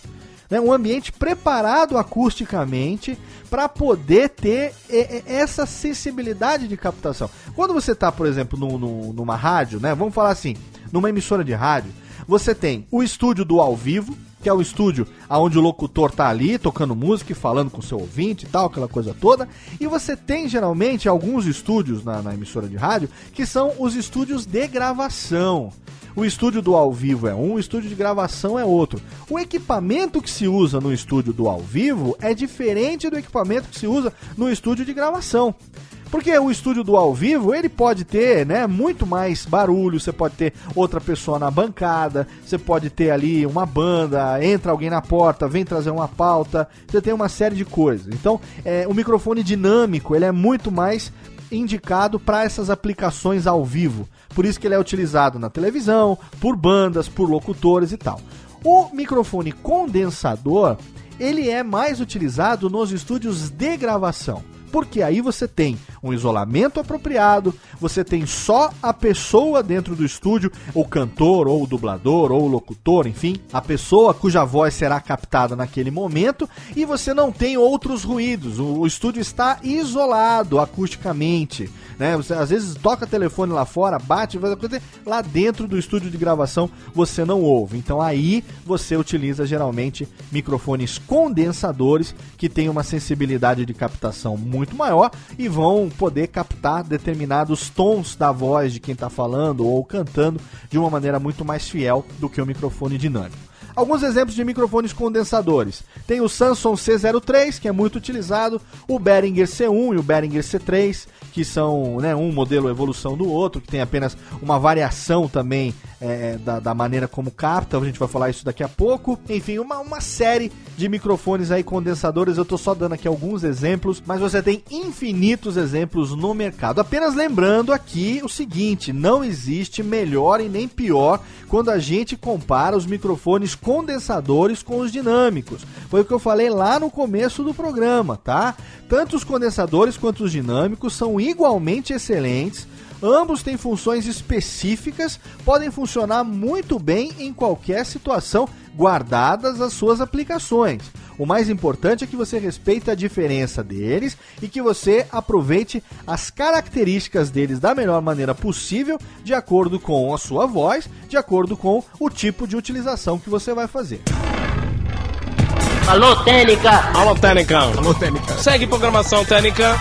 né, um ambiente preparado acusticamente para poder ter essa sensibilidade de captação. Quando você está, por exemplo, no, no, numa rádio, né, vamos falar assim, numa emissora de rádio, você tem o estúdio do ao vivo, que é o estúdio onde o locutor tá ali tocando música e falando com seu ouvinte e tal, aquela coisa toda. E você tem geralmente alguns estúdios na, na emissora de rádio que são os estúdios de gravação. O estúdio do ao vivo é um, o estúdio de gravação é outro. O equipamento que se usa no estúdio do ao vivo é diferente do equipamento que se usa no estúdio de gravação. Porque o estúdio do ao vivo, ele pode ter, né, muito mais barulho, você pode ter outra pessoa na bancada, você pode ter ali uma banda, entra alguém na porta, vem trazer uma pauta, você tem uma série de coisas. Então, é, o microfone dinâmico, ele é muito mais indicado para essas aplicações ao vivo. Por isso que ele é utilizado na televisão, por bandas, por locutores e tal. O microfone condensador, ele é mais utilizado nos estúdios de gravação porque aí você tem um isolamento apropriado, você tem só a pessoa dentro do estúdio, o cantor, ou o dublador, ou o locutor, enfim, a pessoa cuja voz será captada naquele momento, e você não tem outros ruídos. O, estúdio está isolado acusticamente. Né? Você às vezes toca telefone lá fora, bate, faz coisa, lá dentro do estúdio de gravação você não ouve. Então aí você utiliza geralmente microfones condensadores que têm uma sensibilidade de captação muito muito maior e vão poder captar determinados tons da voz de quem está falando ou cantando de uma maneira muito mais fiel do que o microfone dinâmico. Alguns exemplos de microfones condensadores. Tem o Samsung C03, que é muito utilizado, o Behringer C1 e o Behringer C3, que são né, um modelo evolução do outro, que tem apenas uma variação também é, da, da, maneira como capta, a gente vai falar isso daqui a pouco. Enfim, uma, uma série de microfones aí condensadores, eu estou só dando aqui alguns exemplos, mas você tem infinitos exemplos no mercado. Apenas lembrando aqui o seguinte, não existe melhor e nem pior quando a gente compara os microfones condensadores com os dinâmicos. Foi o que eu falei lá no começo do programa, tá? Tanto os condensadores quanto os dinâmicos são igualmente excelentes. Ambos têm funções específicas, podem funcionar muito bem em qualquer situação, guardadas as suas aplicações. O mais importante é que você respeite a diferença deles e que você aproveite as características deles da melhor maneira possível, de acordo com a sua voz, de acordo com o tipo de utilização que você vai fazer. Alô, Técnica! Alô, Técnica! Alô, Técnica! Segue programação Técnica!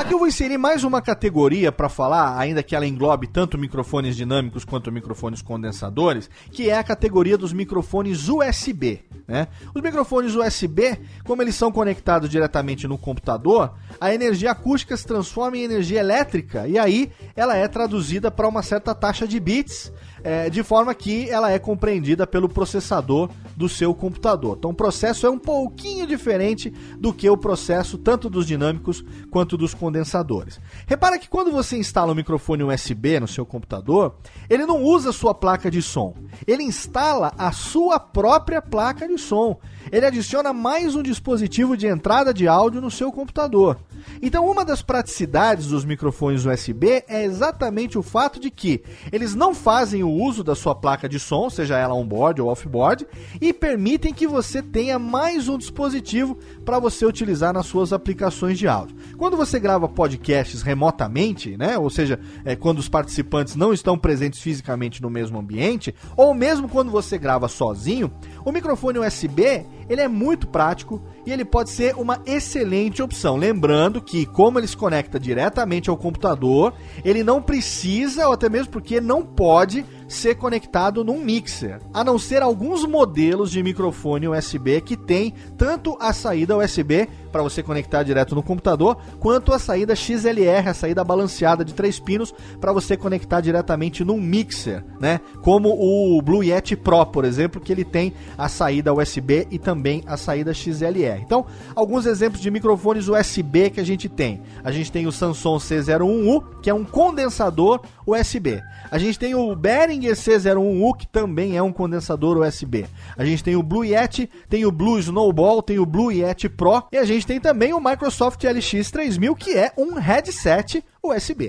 Aqui eu vou inserir mais uma categoria para falar, ainda que ela englobe tanto microfones dinâmicos quanto microfones condensadores, que é a categoria dos microfones USB. Né? Os microfones USB, como eles são conectados diretamente no computador, a energia acústica se transforma em energia elétrica e aí ela é traduzida para uma certa taxa de bits é, de forma que ela é compreendida pelo processador do seu computador. Então o processo é um pouquinho diferente do que o processo tanto dos dinâmicos quanto dos condensadores. Repara que quando você instala um microfone USB no seu computador, ele não usa sua placa de som, ele instala a sua própria placa de som. Ele adiciona mais um dispositivo de entrada de áudio no seu computador. Então, uma das praticidades dos microfones USB é exatamente o fato de que eles não fazem o uso da sua placa de som, seja ela on-board ou off-board, e permitem que você tenha mais um dispositivo para você utilizar nas suas aplicações de áudio. Quando você grava podcasts remotamente, né, ou seja, é, quando os participantes não estão presentes fisicamente no mesmo ambiente, ou mesmo quando você grava sozinho, o microfone USB ele é muito prático e ele pode ser uma excelente opção. Lembrando que, como ele se conecta diretamente ao computador, ele não precisa, ou até mesmo porque não pode, ser conectado num mixer, a não ser alguns modelos de microfone USB que tem tanto a saída USB para você conectar direto no computador, quanto a saída XLR, a saída balanceada de três pinos para você conectar diretamente num mixer, né? Como o Blue Yeti Pro, por exemplo, que ele tem a saída USB e também a saída XLR. Então, alguns exemplos de microfones USB que a gente tem. A gente tem o Samsung C01U, que é um condensador USB. A gente tem o Behringer C01U, que também é um condensador USB. A gente tem o Blue Yeti, tem o Blue Snowball, tem o Blue Yeti Pro e a gente tem também o Microsoft LX3000, que é um headset USB.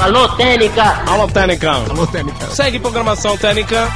Alô, Técnica! Alô, Técnica! Alô, Técnica! Segue programação Técnica!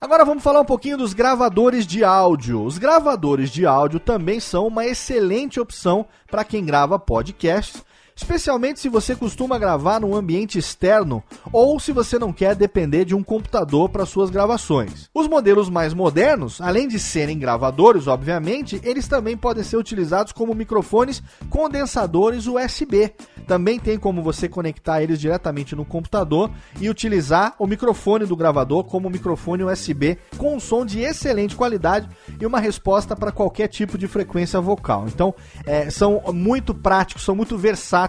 Agora vamos falar um pouquinho dos gravadores de áudio. Os gravadores de áudio também são uma excelente opção para quem grava podcasts especialmente se você costuma gravar num ambiente externo ou se você não quer depender de um computador para suas gravações. Os modelos mais modernos, além de serem gravadores, obviamente, eles também podem ser utilizados como microfones condensadores USB. Também tem como você conectar eles diretamente no computador e utilizar o microfone do gravador como microfone USB com um som de excelente qualidade e uma resposta para qualquer tipo de frequência vocal. Então, é, são muito práticos, são muito versáteis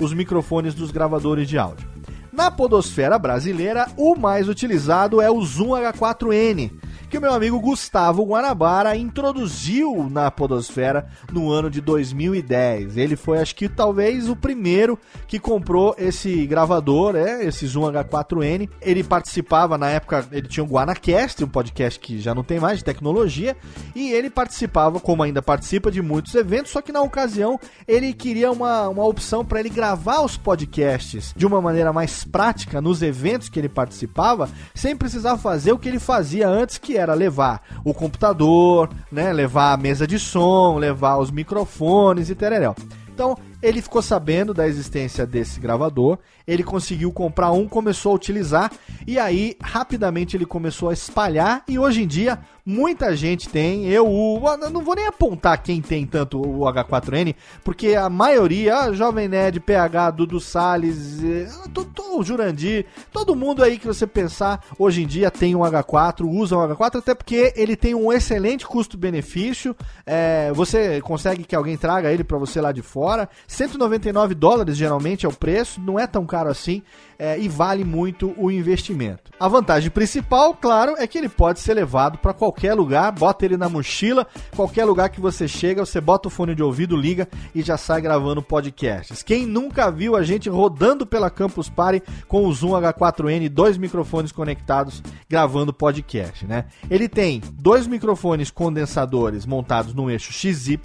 os microfones dos gravadores de áudio. Na podosfera brasileira, o mais utilizado é o Zoom H4n que o meu amigo Gustavo Guanabara introduziu na Podosfera no ano de 2010. Ele foi, acho que talvez, o primeiro que comprou esse gravador, é, esse Zoom H4n. Ele participava, na época, ele tinha o Guanacast, um podcast que já não tem mais de tecnologia, e ele participava, como ainda participa, de muitos eventos, só que na ocasião ele queria uma, uma opção para ele gravar os podcasts de uma maneira mais prática nos eventos que ele participava, sem precisar fazer o que ele fazia antes, que era levar o computador, né, levar a mesa de som, levar os microfones e tereréu. Então, ele ficou sabendo da existência desse gravador, ele conseguiu comprar um, começou a utilizar e aí rapidamente ele começou a espalhar e hoje em dia muita gente tem. Eu não vou nem apontar quem tem tanto o H4N, porque a maioria, a Jovem Nerd, PH, Dudu Salles, eh, o Jurandir, todo mundo aí que você pensar hoje em dia tem um H4, usa um H4, até porque ele tem um excelente custo-benefício. É, você consegue que alguém traga ele para você lá de fora. 199 dólares geralmente é o preço, não é tão caro assim é, e vale muito o investimento. A vantagem principal, claro, é que ele pode ser levado para qualquer lugar, bota ele na mochila, qualquer lugar que você chega, você bota o fone de ouvido, liga e já sai gravando podcasts. Quem nunca viu a gente rodando pela Campus Party com o Zoom H4n, dois microfones conectados, gravando podcast, né? Ele tem dois microfones condensadores montados no eixo XY,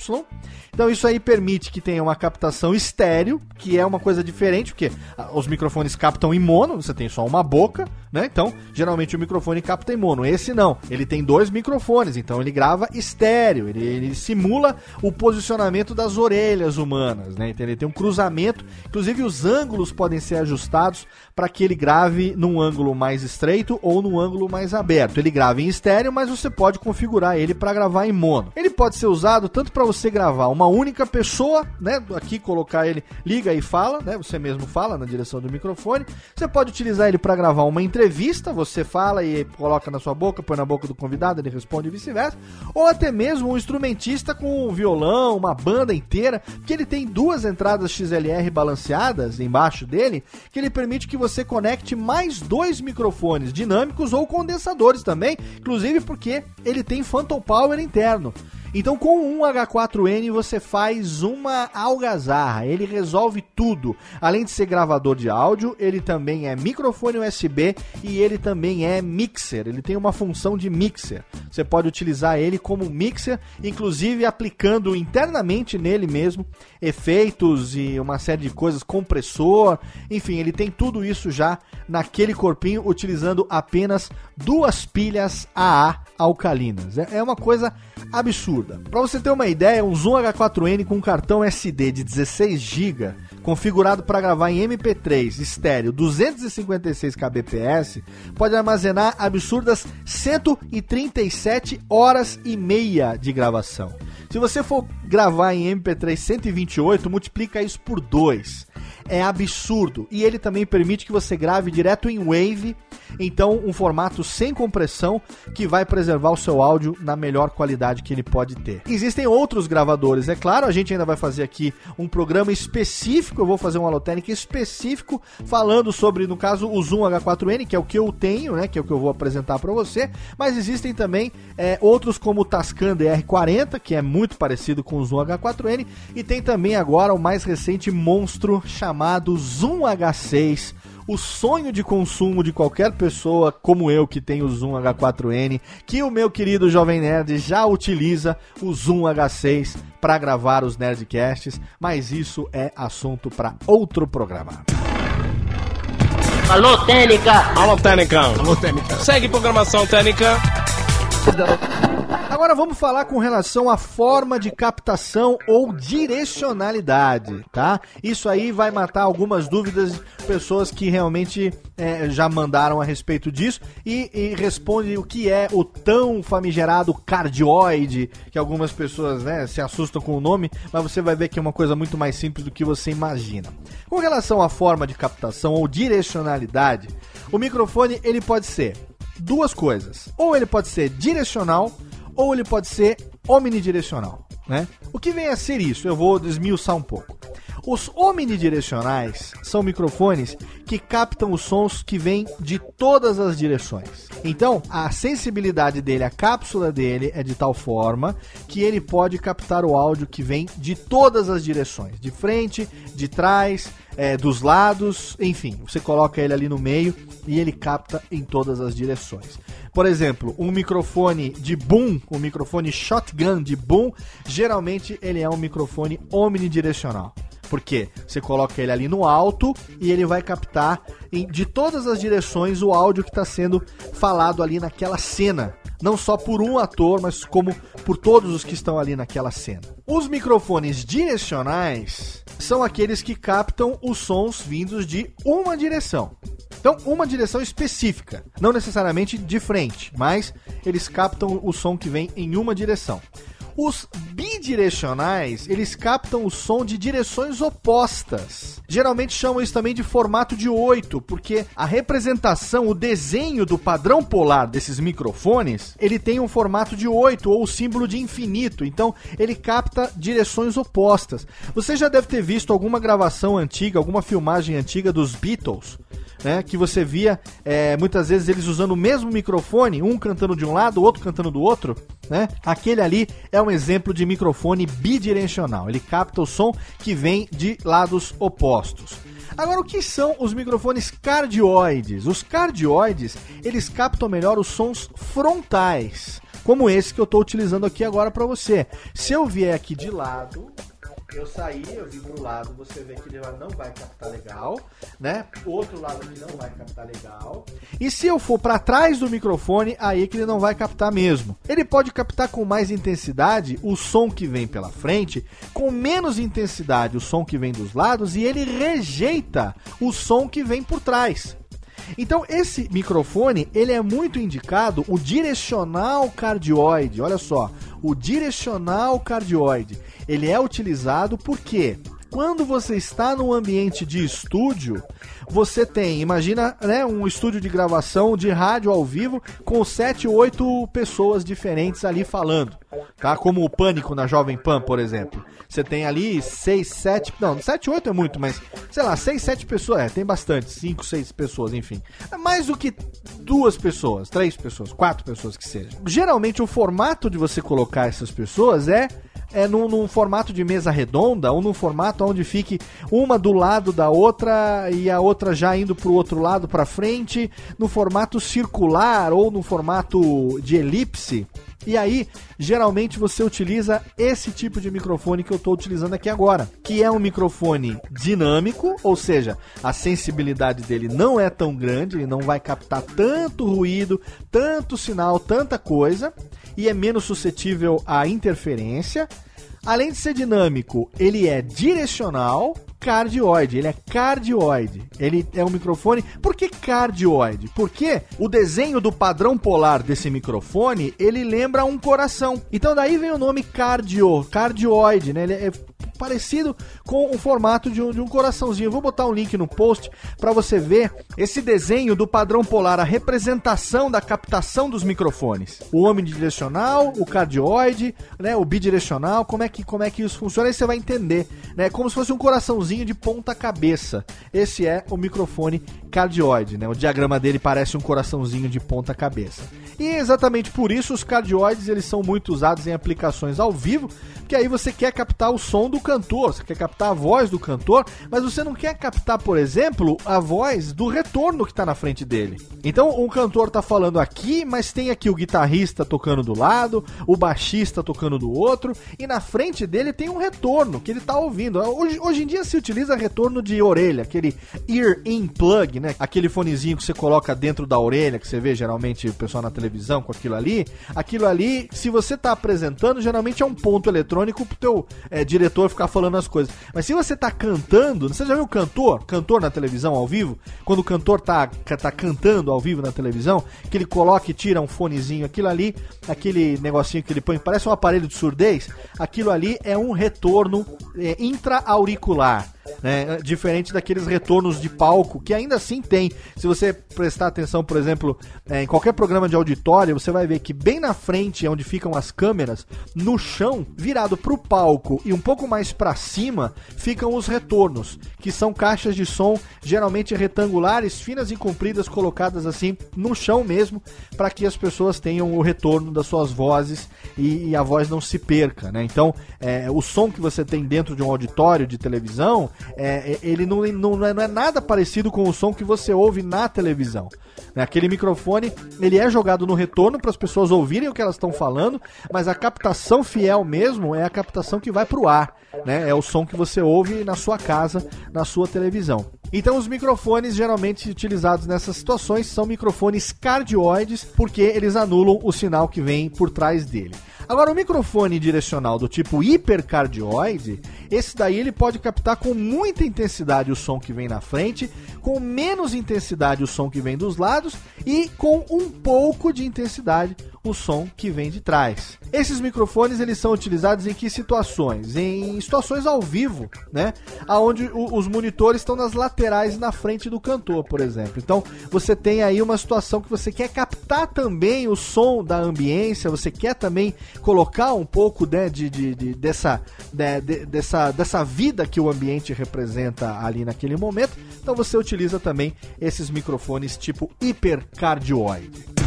então isso aí permite que tenha uma captação estéreo, que é uma coisa diferente, porque os microfones captam em mono, você tem só uma boca, né? Então, geralmente o microfone capta em mono. Esse não, ele tem dois microfones, então ele grava estéreo, ele, ele simula o posicionamento das orelhas humanas, né? Então ele tem um cruzamento, inclusive os ângulos podem ser ajustados para que ele grave num ângulo mais estreito ou num ângulo mais aberto. Ele grava em estéreo, mas você pode configurar ele para gravar em mono. Ele pode ser usado tanto para você gravar uma única pessoa, né? Aqui colocar ele, liga e fala, né? Você mesmo fala na direção do microfone. Você pode utilizar ele para gravar uma entrevista, você fala e coloca na sua boca, põe na boca do convidado, ele responde e vice-versa. Ou até mesmo um instrumentista com um violão, uma banda inteira, que ele tem duas entradas XLR balanceadas embaixo dele, que ele permite que você conecte mais dois microfones dinâmicos ou condensadores também, inclusive porque ele tem Phantom Power interno. Então, com um H4N você faz uma algazarra. Ele resolve tudo. Além de ser gravador de áudio, ele também é microfone USB e ele também é mixer. Ele tem uma função de mixer. Você pode utilizar ele como mixer, inclusive aplicando internamente nele mesmo efeitos e uma série de coisas, compressor, enfim, ele tem tudo isso já naquele corpinho utilizando apenas duas pilhas AA alcalinas. É, é uma coisa absurda. Para você ter uma ideia, um Zoom H4n com cartão SD de 16 GB, configurado para gravar em MP3 estéreo 256 kbps, pode armazenar absurdas 137 horas e meia de gravação. Se você for gravar em MP3 128, multiplica isso por 2 é absurdo. E ele também permite que você grave direto em Wave, então um formato sem compressão que vai preservar o seu áudio na melhor qualidade que ele pode ter. Existem outros gravadores, é claro, a gente ainda vai fazer aqui um programa específico, eu vou fazer um Alotenic específico falando sobre, no caso, o Zoom H4n, que é o que eu tenho, né, que é o que eu vou apresentar para você, mas existem também é, outros como o Tascam DR40, que é muito parecido com o Zoom H4n, e tem também agora o mais recente monstro chamado chamado Zoom H6, o sonho de consumo de qualquer pessoa como eu que tem o Zoom H4n, que o meu querido Jovem Nerd já utiliza o Zoom H6 para gravar os Nerdcasts, mas isso é assunto para outro programa. Alô, Técnica! Alô, Técnica! Alô, Técnica! Segue programação Técnica! Agora vamos falar com relação à forma de captação ou direcionalidade, tá? Isso aí vai matar algumas dúvidas de pessoas que realmente é, já mandaram a respeito disso e, e responde o que é o tão famigerado cardioide, que algumas pessoas né, se assustam com o nome, mas você vai ver que é uma coisa muito mais simples do que você imagina. Com relação à forma de captação ou direcionalidade, o microfone ele pode ser duas coisas. Ou ele pode ser direcional, ou ele pode ser omnidirecional. Né? O que vem a ser isso? Eu vou desmiuçar um pouco. Os omnidirecionais são microfones que captam os sons que vêm de todas as direções. Então, a sensibilidade dele, a cápsula dele é de tal forma que ele pode captar o áudio que vem de todas as direções, de frente, de trás, é, dos lados, enfim, você coloca ele ali no meio e ele capta em todas as direções. Por exemplo, um microfone de boom, um microfone shotgun de boom, geralmente ele é um microfone omnidirecional. Porque você coloca ele ali no alto e ele vai captar em, de todas as direções o áudio que está sendo falado ali naquela cena. Não só por um ator, mas como por todos os que estão ali naquela cena. Os microfones direcionais são aqueles que captam os sons vindos de uma direção. Então, uma direção específica, não necessariamente de frente, mas eles captam o som que vem em uma direção. Os bidirecionais, eles captam o som de direções opostas. Geralmente chamam isso também de formato de 8, porque a representação, o desenho do padrão polar desses microfones, ele tem um formato de 8 ou o símbolo de infinito. Então, ele capta direções opostas. Você já deve ter visto alguma gravação antiga, alguma filmagem antiga dos Beatles né? Que você via é, muitas vezes eles usando o mesmo microfone, um cantando de um lado, o outro cantando do outro, né? Aquele ali é exemplo de microfone bidirecional. Ele capta o som que vem de lados opostos. Agora, o que são os microfones cardioides? Os cardioides, eles captam melhor os sons frontais, como esse que eu estou utilizando aqui agora para você. Se eu vier aqui de lado, eu saí, eu vim pro lado, você vê que ele não vai captar legal, né? Outro lado ele não vai captar legal. E se eu for para trás do microfone, aí que ele não vai captar mesmo. Ele pode captar com mais intensidade o som que vem pela frente, com menos intensidade o som que vem dos lados e ele rejeita o som que vem por trás. Então esse microfone, ele é muito indicado o direcional cardioide. Olha só, o direcional cardioide ele é utilizado porque quando você está num ambiente de estúdio, você tem, imagina, né, um estúdio de gravação de rádio ao vivo com sete, oito pessoas diferentes ali falando, tá? Como o Pânico na Jovem Pan, por exemplo. Você tem ali seis, sete, não, sete, oito é muito, mas sei lá, seis, sete pessoas, é, tem bastante, cinco, seis pessoas, enfim. É mais do que duas pessoas, três pessoas, quatro pessoas que seja. Geralmente o formato de você colocar essas pessoas é é num, num, formato de mesa redonda ou num formato onde fique uma do lado da outra e a outra já indo para o outro lado para frente, no formato circular ou no formato de elipse. E aí, geralmente você utiliza esse tipo de microfone que eu estou utilizando aqui agora, que é um microfone dinâmico, ou seja, a sensibilidade dele não é tão grande, ele não vai captar tanto ruído, tanto sinal, tanta coisa e é menos suscetível à interferência. Além de ser dinâmico, ele é direcional, cardioide. Ele é cardioide. Ele é um microfone. Por que cardioide? Porque o desenho do padrão polar desse microfone ele lembra um coração. Então daí vem o nome cardio, cardioide, né? Ele é parecido com o formato de um, de um coraçãozinho. Eu vou botar um link no post para você ver esse desenho do padrão polar, a representação da captação dos microfones. O omnidirecional, o cardioide, né, o bidirecional, como é que como é que isso funciona, aí você vai entender, né? Como se fosse um coraçãozinho de ponta cabeça. Esse é o microfone cardioide, né? O diagrama dele parece um coraçãozinho de ponta cabeça. E exatamente por isso os cardioides eles são muito usados em aplicações ao vivo, que aí você quer captar o som do cantor, você quer captar a voz do cantor, mas você não quer captar, por exemplo, a voz do retorno que está na frente dele. Então o cantor está falando aqui, mas tem aqui o guitarrista tocando do lado, o baixista tocando do outro, e na frente dele tem um retorno que ele está ouvindo. Hoje, hoje em dia se utiliza retorno de orelha, aquele ear in plug, né? Aquele fonezinho que você coloca dentro da orelha, que você vê geralmente o pessoal na televisão com aquilo ali. Aquilo ali, se você está apresentando, geralmente é um ponto eletrônico pro teu é, diretor ficar falando as coisas. Mas se você tá cantando, você já viu cantor? Cantor na televisão ao vivo? Quando o cantor tá, tá cantando ao vivo na televisão, que ele coloca e tira um fonezinho, aquilo ali, aquele negocinho que ele põe, parece um aparelho de surdez, aquilo ali é um retorno é, intra-auricular né? Diferente daqueles retornos de palco que ainda assim tem. Se você prestar atenção, por exemplo, é, em qualquer programa de auditório, você vai ver que bem na frente, onde ficam as câmeras, no chão, virado para o palco e um pouco mais para cima, ficam os retornos, que são caixas de som geralmente retangulares, finas e compridas, colocadas assim no chão mesmo, para que as pessoas tenham o retorno das suas vozes e, e a voz não se perca, né? Então, é, o som que você tem dentro de um auditório de televisão é, é, ele não, não, não é nada parecido com o som que você ouve na televisão. Né? Aquele microfone, ele é jogado no retorno para as pessoas ouvirem o que elas estão falando, mas a captação fiel mesmo é a captação que vai para o ar. Né? É o som que você ouve na sua casa, na sua televisão. Então, os microfones geralmente utilizados nessas situações são microfones cardioides, porque eles anulam o sinal que vem por trás dele. Agora, o microfone direcional do tipo hipercardioide, esse daí ele pode captar com muita intensidade o som que vem na frente, com menos intensidade o som que vem dos lados e com um pouco de intensidade o som que vem de trás. Esses microfones eles são utilizados em que situações? Em situações ao vivo, né? Aonde os monitores estão nas laterais e na frente do cantor, por exemplo. Então você tem aí uma situação que você quer captar também o som da ambiência, você quer também colocar um pouco né, de, de, de dessa, de, de, dessa, dessa vida que o ambiente representa ali naquele momento. Então você utiliza também esses microfones tipo hipercardioide.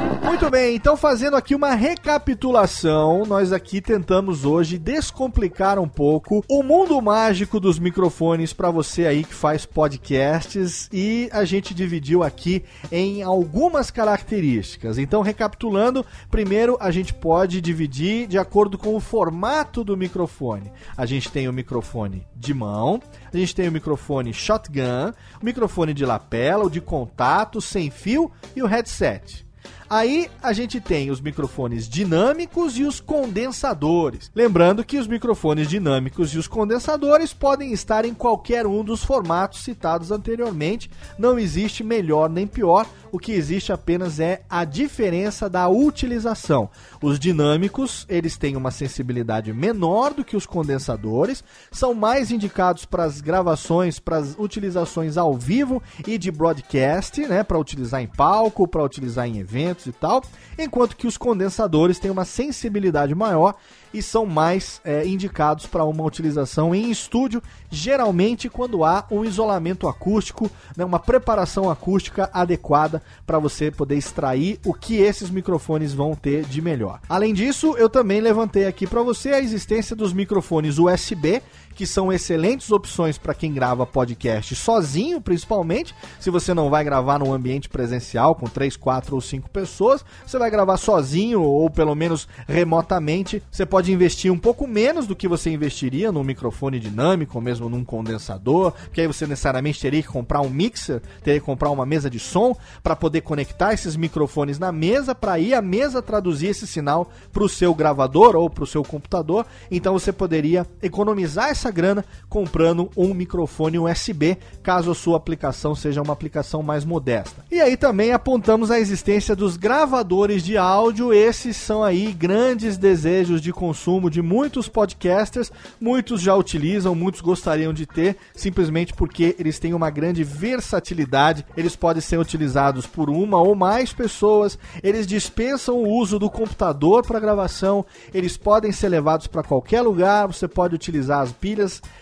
Muito bem, então fazendo aqui uma recapitulação, nós aqui tentamos hoje descomplicar um pouco o mundo mágico dos microfones para você aí que faz podcasts e a gente dividiu aqui em algumas características. Então, recapitulando, primeiro a gente pode dividir de acordo com o formato do microfone. A gente tem o microfone de mão, a gente tem o microfone shotgun, o microfone de lapela, o de contato, sem fio e o headset. Aí a gente tem os microfones dinâmicos e os condensadores. Lembrando que os microfones dinâmicos e os condensadores podem estar em qualquer um dos formatos citados anteriormente. Não existe melhor nem pior, o que existe apenas é a diferença da utilização. Os dinâmicos, eles têm uma sensibilidade menor do que os condensadores, são mais indicados para as gravações, para as utilizações ao vivo e de broadcast, né, para utilizar em palco, para utilizar em eventos e tal, enquanto que os condensadores têm uma sensibilidade maior e são mais é, indicados para uma utilização em estúdio, geralmente quando há um isolamento acústico, né, uma preparação acústica adequada para você poder extrair o que esses microfones vão ter de melhor. Além disso, eu também levantei aqui para você a existência dos microfones USB, que são excelentes opções para quem grava podcast sozinho, principalmente. Se você não vai gravar num ambiente presencial com 3, 4 ou 5 pessoas, você vai gravar sozinho ou pelo menos remotamente. Você pode investir um pouco menos do que você investiria num microfone dinâmico ou mesmo num condensador, porque aí você necessariamente teria que comprar um mixer, teria que comprar uma mesa de som para poder conectar esses microfones na mesa para ir a mesa traduzir esse sinal para o seu gravador ou para o seu computador. Então você poderia economizar essa grana comprando um microfone USB, caso a sua aplicação seja uma aplicação mais modesta. E aí também apontamos a existência dos gravadores de áudio, esses são aí grandes desejos de consumo de muitos podcasters, muitos já utilizam, muitos gostariam de ter, simplesmente porque eles têm uma grande versatilidade, eles podem ser utilizados por uma ou mais pessoas, eles dispensam o uso do computador para gravação, eles podem ser levados para qualquer lugar, você pode utilizar as pilhas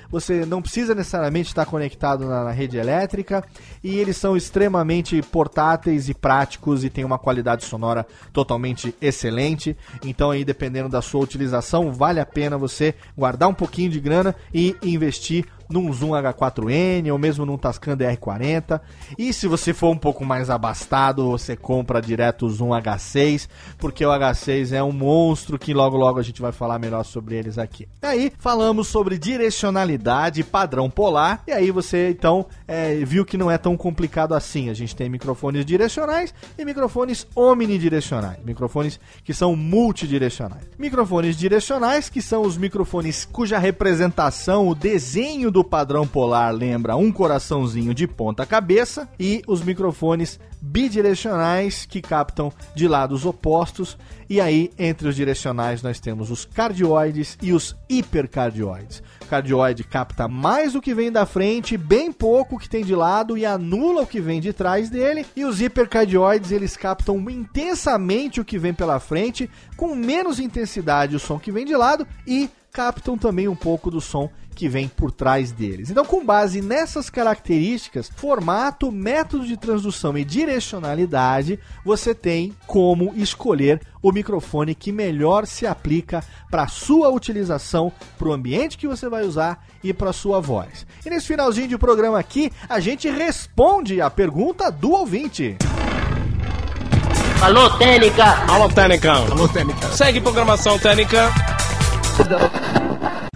você não precisa necessariamente estar conectado na, na rede elétrica e eles são extremamente portáteis e práticos e tem uma uma qualidade sonora totalmente excelente. Então aí dependendo da sua utilização, vale a pena você guardar um pouquinho de grana e investir num Zoom H4N ou mesmo num Tascam DR40. E se você for um pouco mais abastado, você compra direto o Zoom H6, porque o H6 é um monstro que logo logo a gente vai falar melhor sobre eles aqui. Aí falamos sobre direcionalidade padrão polar, e aí você então é, viu que não é tão complicado assim. A gente tem microfones direcionais e microfones omnidirecionais, microfones que são multidirecionais. Microfones direcionais, que são os microfones cuja representação, o desenho do do padrão polar lembra um coraçãozinho de ponta cabeça e os microfones bidirecionais que captam de lados opostos. E aí, entre os direcionais, nós temos os cardioides e os hipercardioides. O cardioide capta mais o que vem da frente, bem pouco o que tem de lado e anula o que vem de trás dele. E os hipercardioides, eles captam intensamente o que vem pela frente, com menos intensidade o som que vem de lado e captam também um pouco do som que vem por trás deles. Então, com base nessas características, formato, método de transdução e direcionalidade, você tem como escolher o microfone que melhor se aplica para sua utilização, para o ambiente que você vai usar e para sua voz. E nesse finalzinho de programa aqui, a gente responde a pergunta do ouvinte. Alô, Técnica! Alô, Técnica! Alô, Técnica! Segue programação Técnica!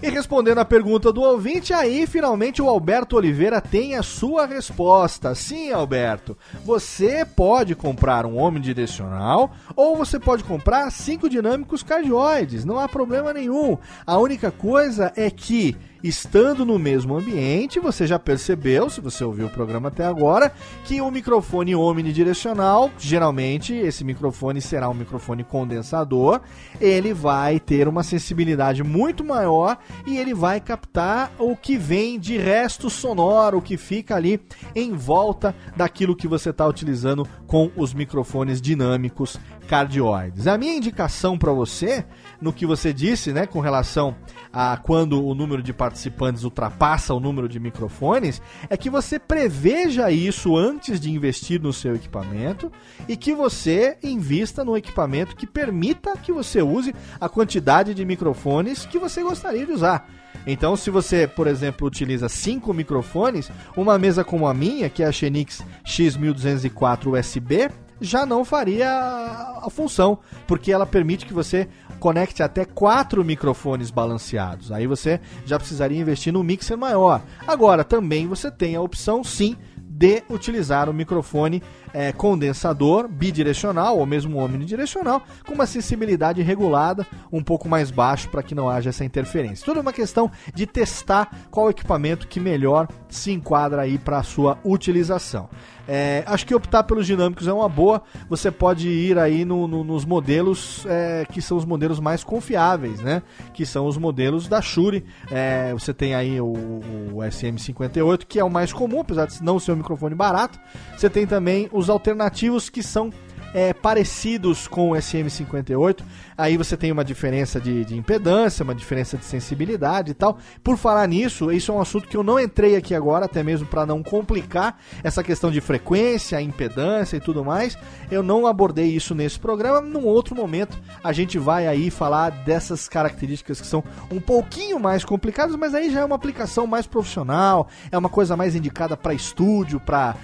E respondendo a pergunta do ouvinte, aí finalmente o Alberto Oliveira tem a sua resposta. Sim, Alberto, você pode comprar um omnidirecional ou você pode comprar cinco dinâmicos cardioides, não há problema nenhum. A única coisa é que estando no mesmo ambiente, você já percebeu, se você ouviu o programa até agora, que o microfone omnidirecional, geralmente esse microfone será um microfone condensador, ele vai ter uma sensibilidade muito maior e ele vai captar o que vem de resto sonoro, o que fica ali em volta daquilo que você está utilizando com os microfones dinâmicos cardioides. A minha indicação para você, no que você disse, né, com relação a quando o número de participantes ultrapassa o número de microfones, é que você preveja isso antes de investir no seu equipamento e que você invista no equipamento que permita que você use a quantidade de microfones que você gostaria de usar. Então, se você, por exemplo, utiliza cinco microfones, uma mesa como a minha, que é a Xenix X1204 USB, já não faria a função, porque ela permite que você conecte até quatro microfones balanceados. Aí você já precisaria investir no mixer maior. Agora, também você tem a opção, sim, de utilizar o microfone é, condensador bidirecional ou mesmo omnidirecional com uma sensibilidade regulada um pouco mais baixo para que não haja essa interferência. Tudo é uma questão de testar qual equipamento que melhor se enquadra aí para a sua utilização. É, acho que optar pelos dinâmicos é uma boa. Você pode ir aí no, no, nos modelos é, que são os modelos mais confiáveis, né? Que são os modelos da Shure. É, você tem aí o, o, SM58, que é o mais comum, apesar de não ser um microfone barato. Você tem também alternativos que são é, parecidos com o SM58. Aí você tem uma diferença de, de, impedância, uma diferença de sensibilidade e tal. Por falar nisso, isso é um assunto que eu não entrei aqui agora, até mesmo para não complicar essa questão de frequência, impedância e tudo mais. Eu não abordei isso nesse programa. Num outro momento, a gente vai aí falar dessas características que são um pouquinho mais complicadas, mas aí já é uma aplicação mais profissional, é uma coisa mais indicada para estúdio, para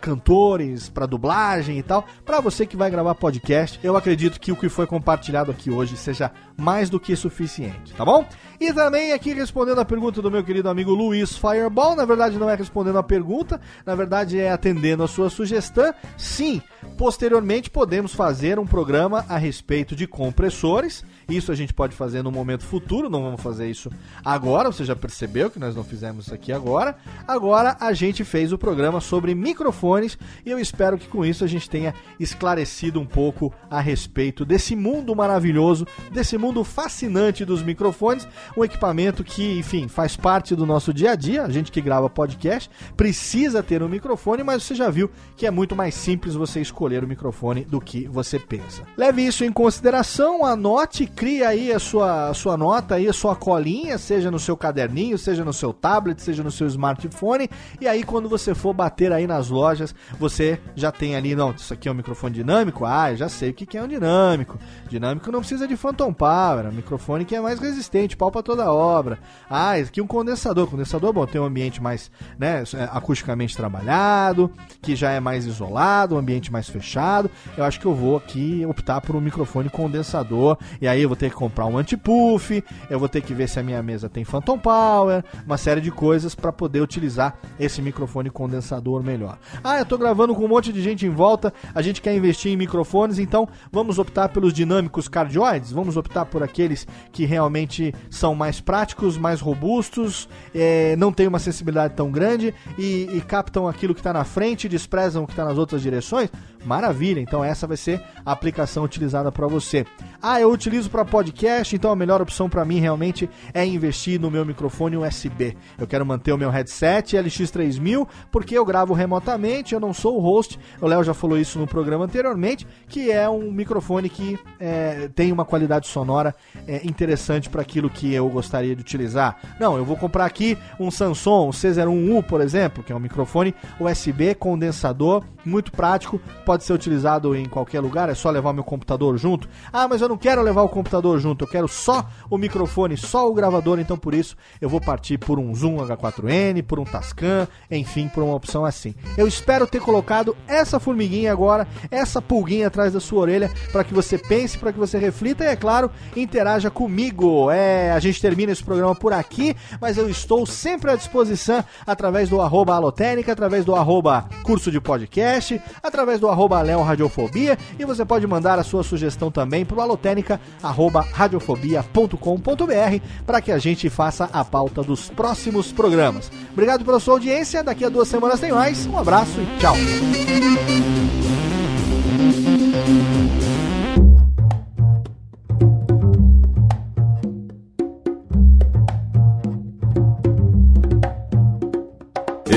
cantores, para dublagem e tal. Para você que vai gravar podcast, eu acredito que o que foi compartilhado aqui hoje seja mais do que suficiente, tá bom? E também aqui respondendo a pergunta do meu querido amigo Luiz Fireball, na verdade não é respondendo a pergunta, na verdade é atendendo a sua sugestão. Sim, posteriormente podemos fazer um programa a respeito de compressores. Isso a gente pode fazer no momento futuro, não vamos fazer isso agora, você já percebeu que nós não fizemos isso aqui agora. Agora a gente fez o programa sobre microfones e eu espero que com isso a gente tenha esclarecido um pouco a respeito desse mundo maravilhoso, desse mundo fascinante dos microfones, um equipamento que, enfim, faz parte do nosso dia a dia. A gente que grava podcast precisa ter um microfone, mas você já viu que é muito mais simples você escolher o microfone do que você pensa. Leve isso em consideração, anote, crie aí a sua, a sua nota aí, a sua colinha, seja no seu caderninho, seja no seu tablet, seja no seu smartphone, e aí quando você for bater aí nas lojas, você já tem ali, não, isso aqui é um microfone dinâmico? Ah, eu já sei o que é um dinâmico. Dinâmico não precisa de phantom power, é um microfone que é mais resistente, pau para toda obra. Ah, aqui um condensador. Condensador, bom, tem um ambiente mais, né, é, acusticamente trabalhado, que já é mais isolado, um ambiente mais fechado. Eu acho que eu vou aqui optar por um microfone condensador. E aí eu vou ter que comprar um anti-puff, eu vou ter que ver se a minha mesa tem phantom power, uma série de coisas para poder utilizar esse microfone condensador melhor. Ah, eu tô gravando com um monte de gente em volta, a gente quer investir em microfones, então vamos optar pelos dinâmicos cardioides, vamos optar por aqueles que realmente são mais práticos, mais robustos, é, não tem uma sensibilidade tão grande e, e captam aquilo que está na frente, desprezam o que está nas outras direções. Maravilha, então essa vai ser a aplicação utilizada para você. Ah, eu utilizo para podcast, então a melhor opção para mim realmente é investir no meu microfone USB. Eu quero manter o meu headset LX3000 porque eu gravo remotamente, eu não sou o host. O Léo já falou isso no programa anteriormente, que é um microfone que é, tem uma qualidade sonora é, interessante para aquilo que eu gostaria de utilizar. Não, eu vou comprar aqui um Samsung C01U, por exemplo, que é um microfone USB condensador, muito prático, pode ser utilizado em qualquer lugar, é só levar meu computador junto. Ah, mas eu não quero levar o computador junto, eu quero só o microfone, só o gravador, então por isso eu vou partir por um Zoom H4n, por um Tascam, enfim, por uma opção assim. Eu espero ter colocado essa formiguinha agora, essa pulguinha atrás da sua orelha, para que você pense, para que você reflita e, é claro, interaja comigo. É, a gente termina esse programa por aqui, mas eu estou sempre à disposição através do arroba alotênica, através do arroba curso de podcast, através do arroba Radiofobia e você pode mandar a sua sugestão também para o alotênica.radiofobia.com.br para que a gente faça a pauta dos próximos programas. Obrigado pela sua audiência, daqui a duas semanas tem mais, um abraço e tchau!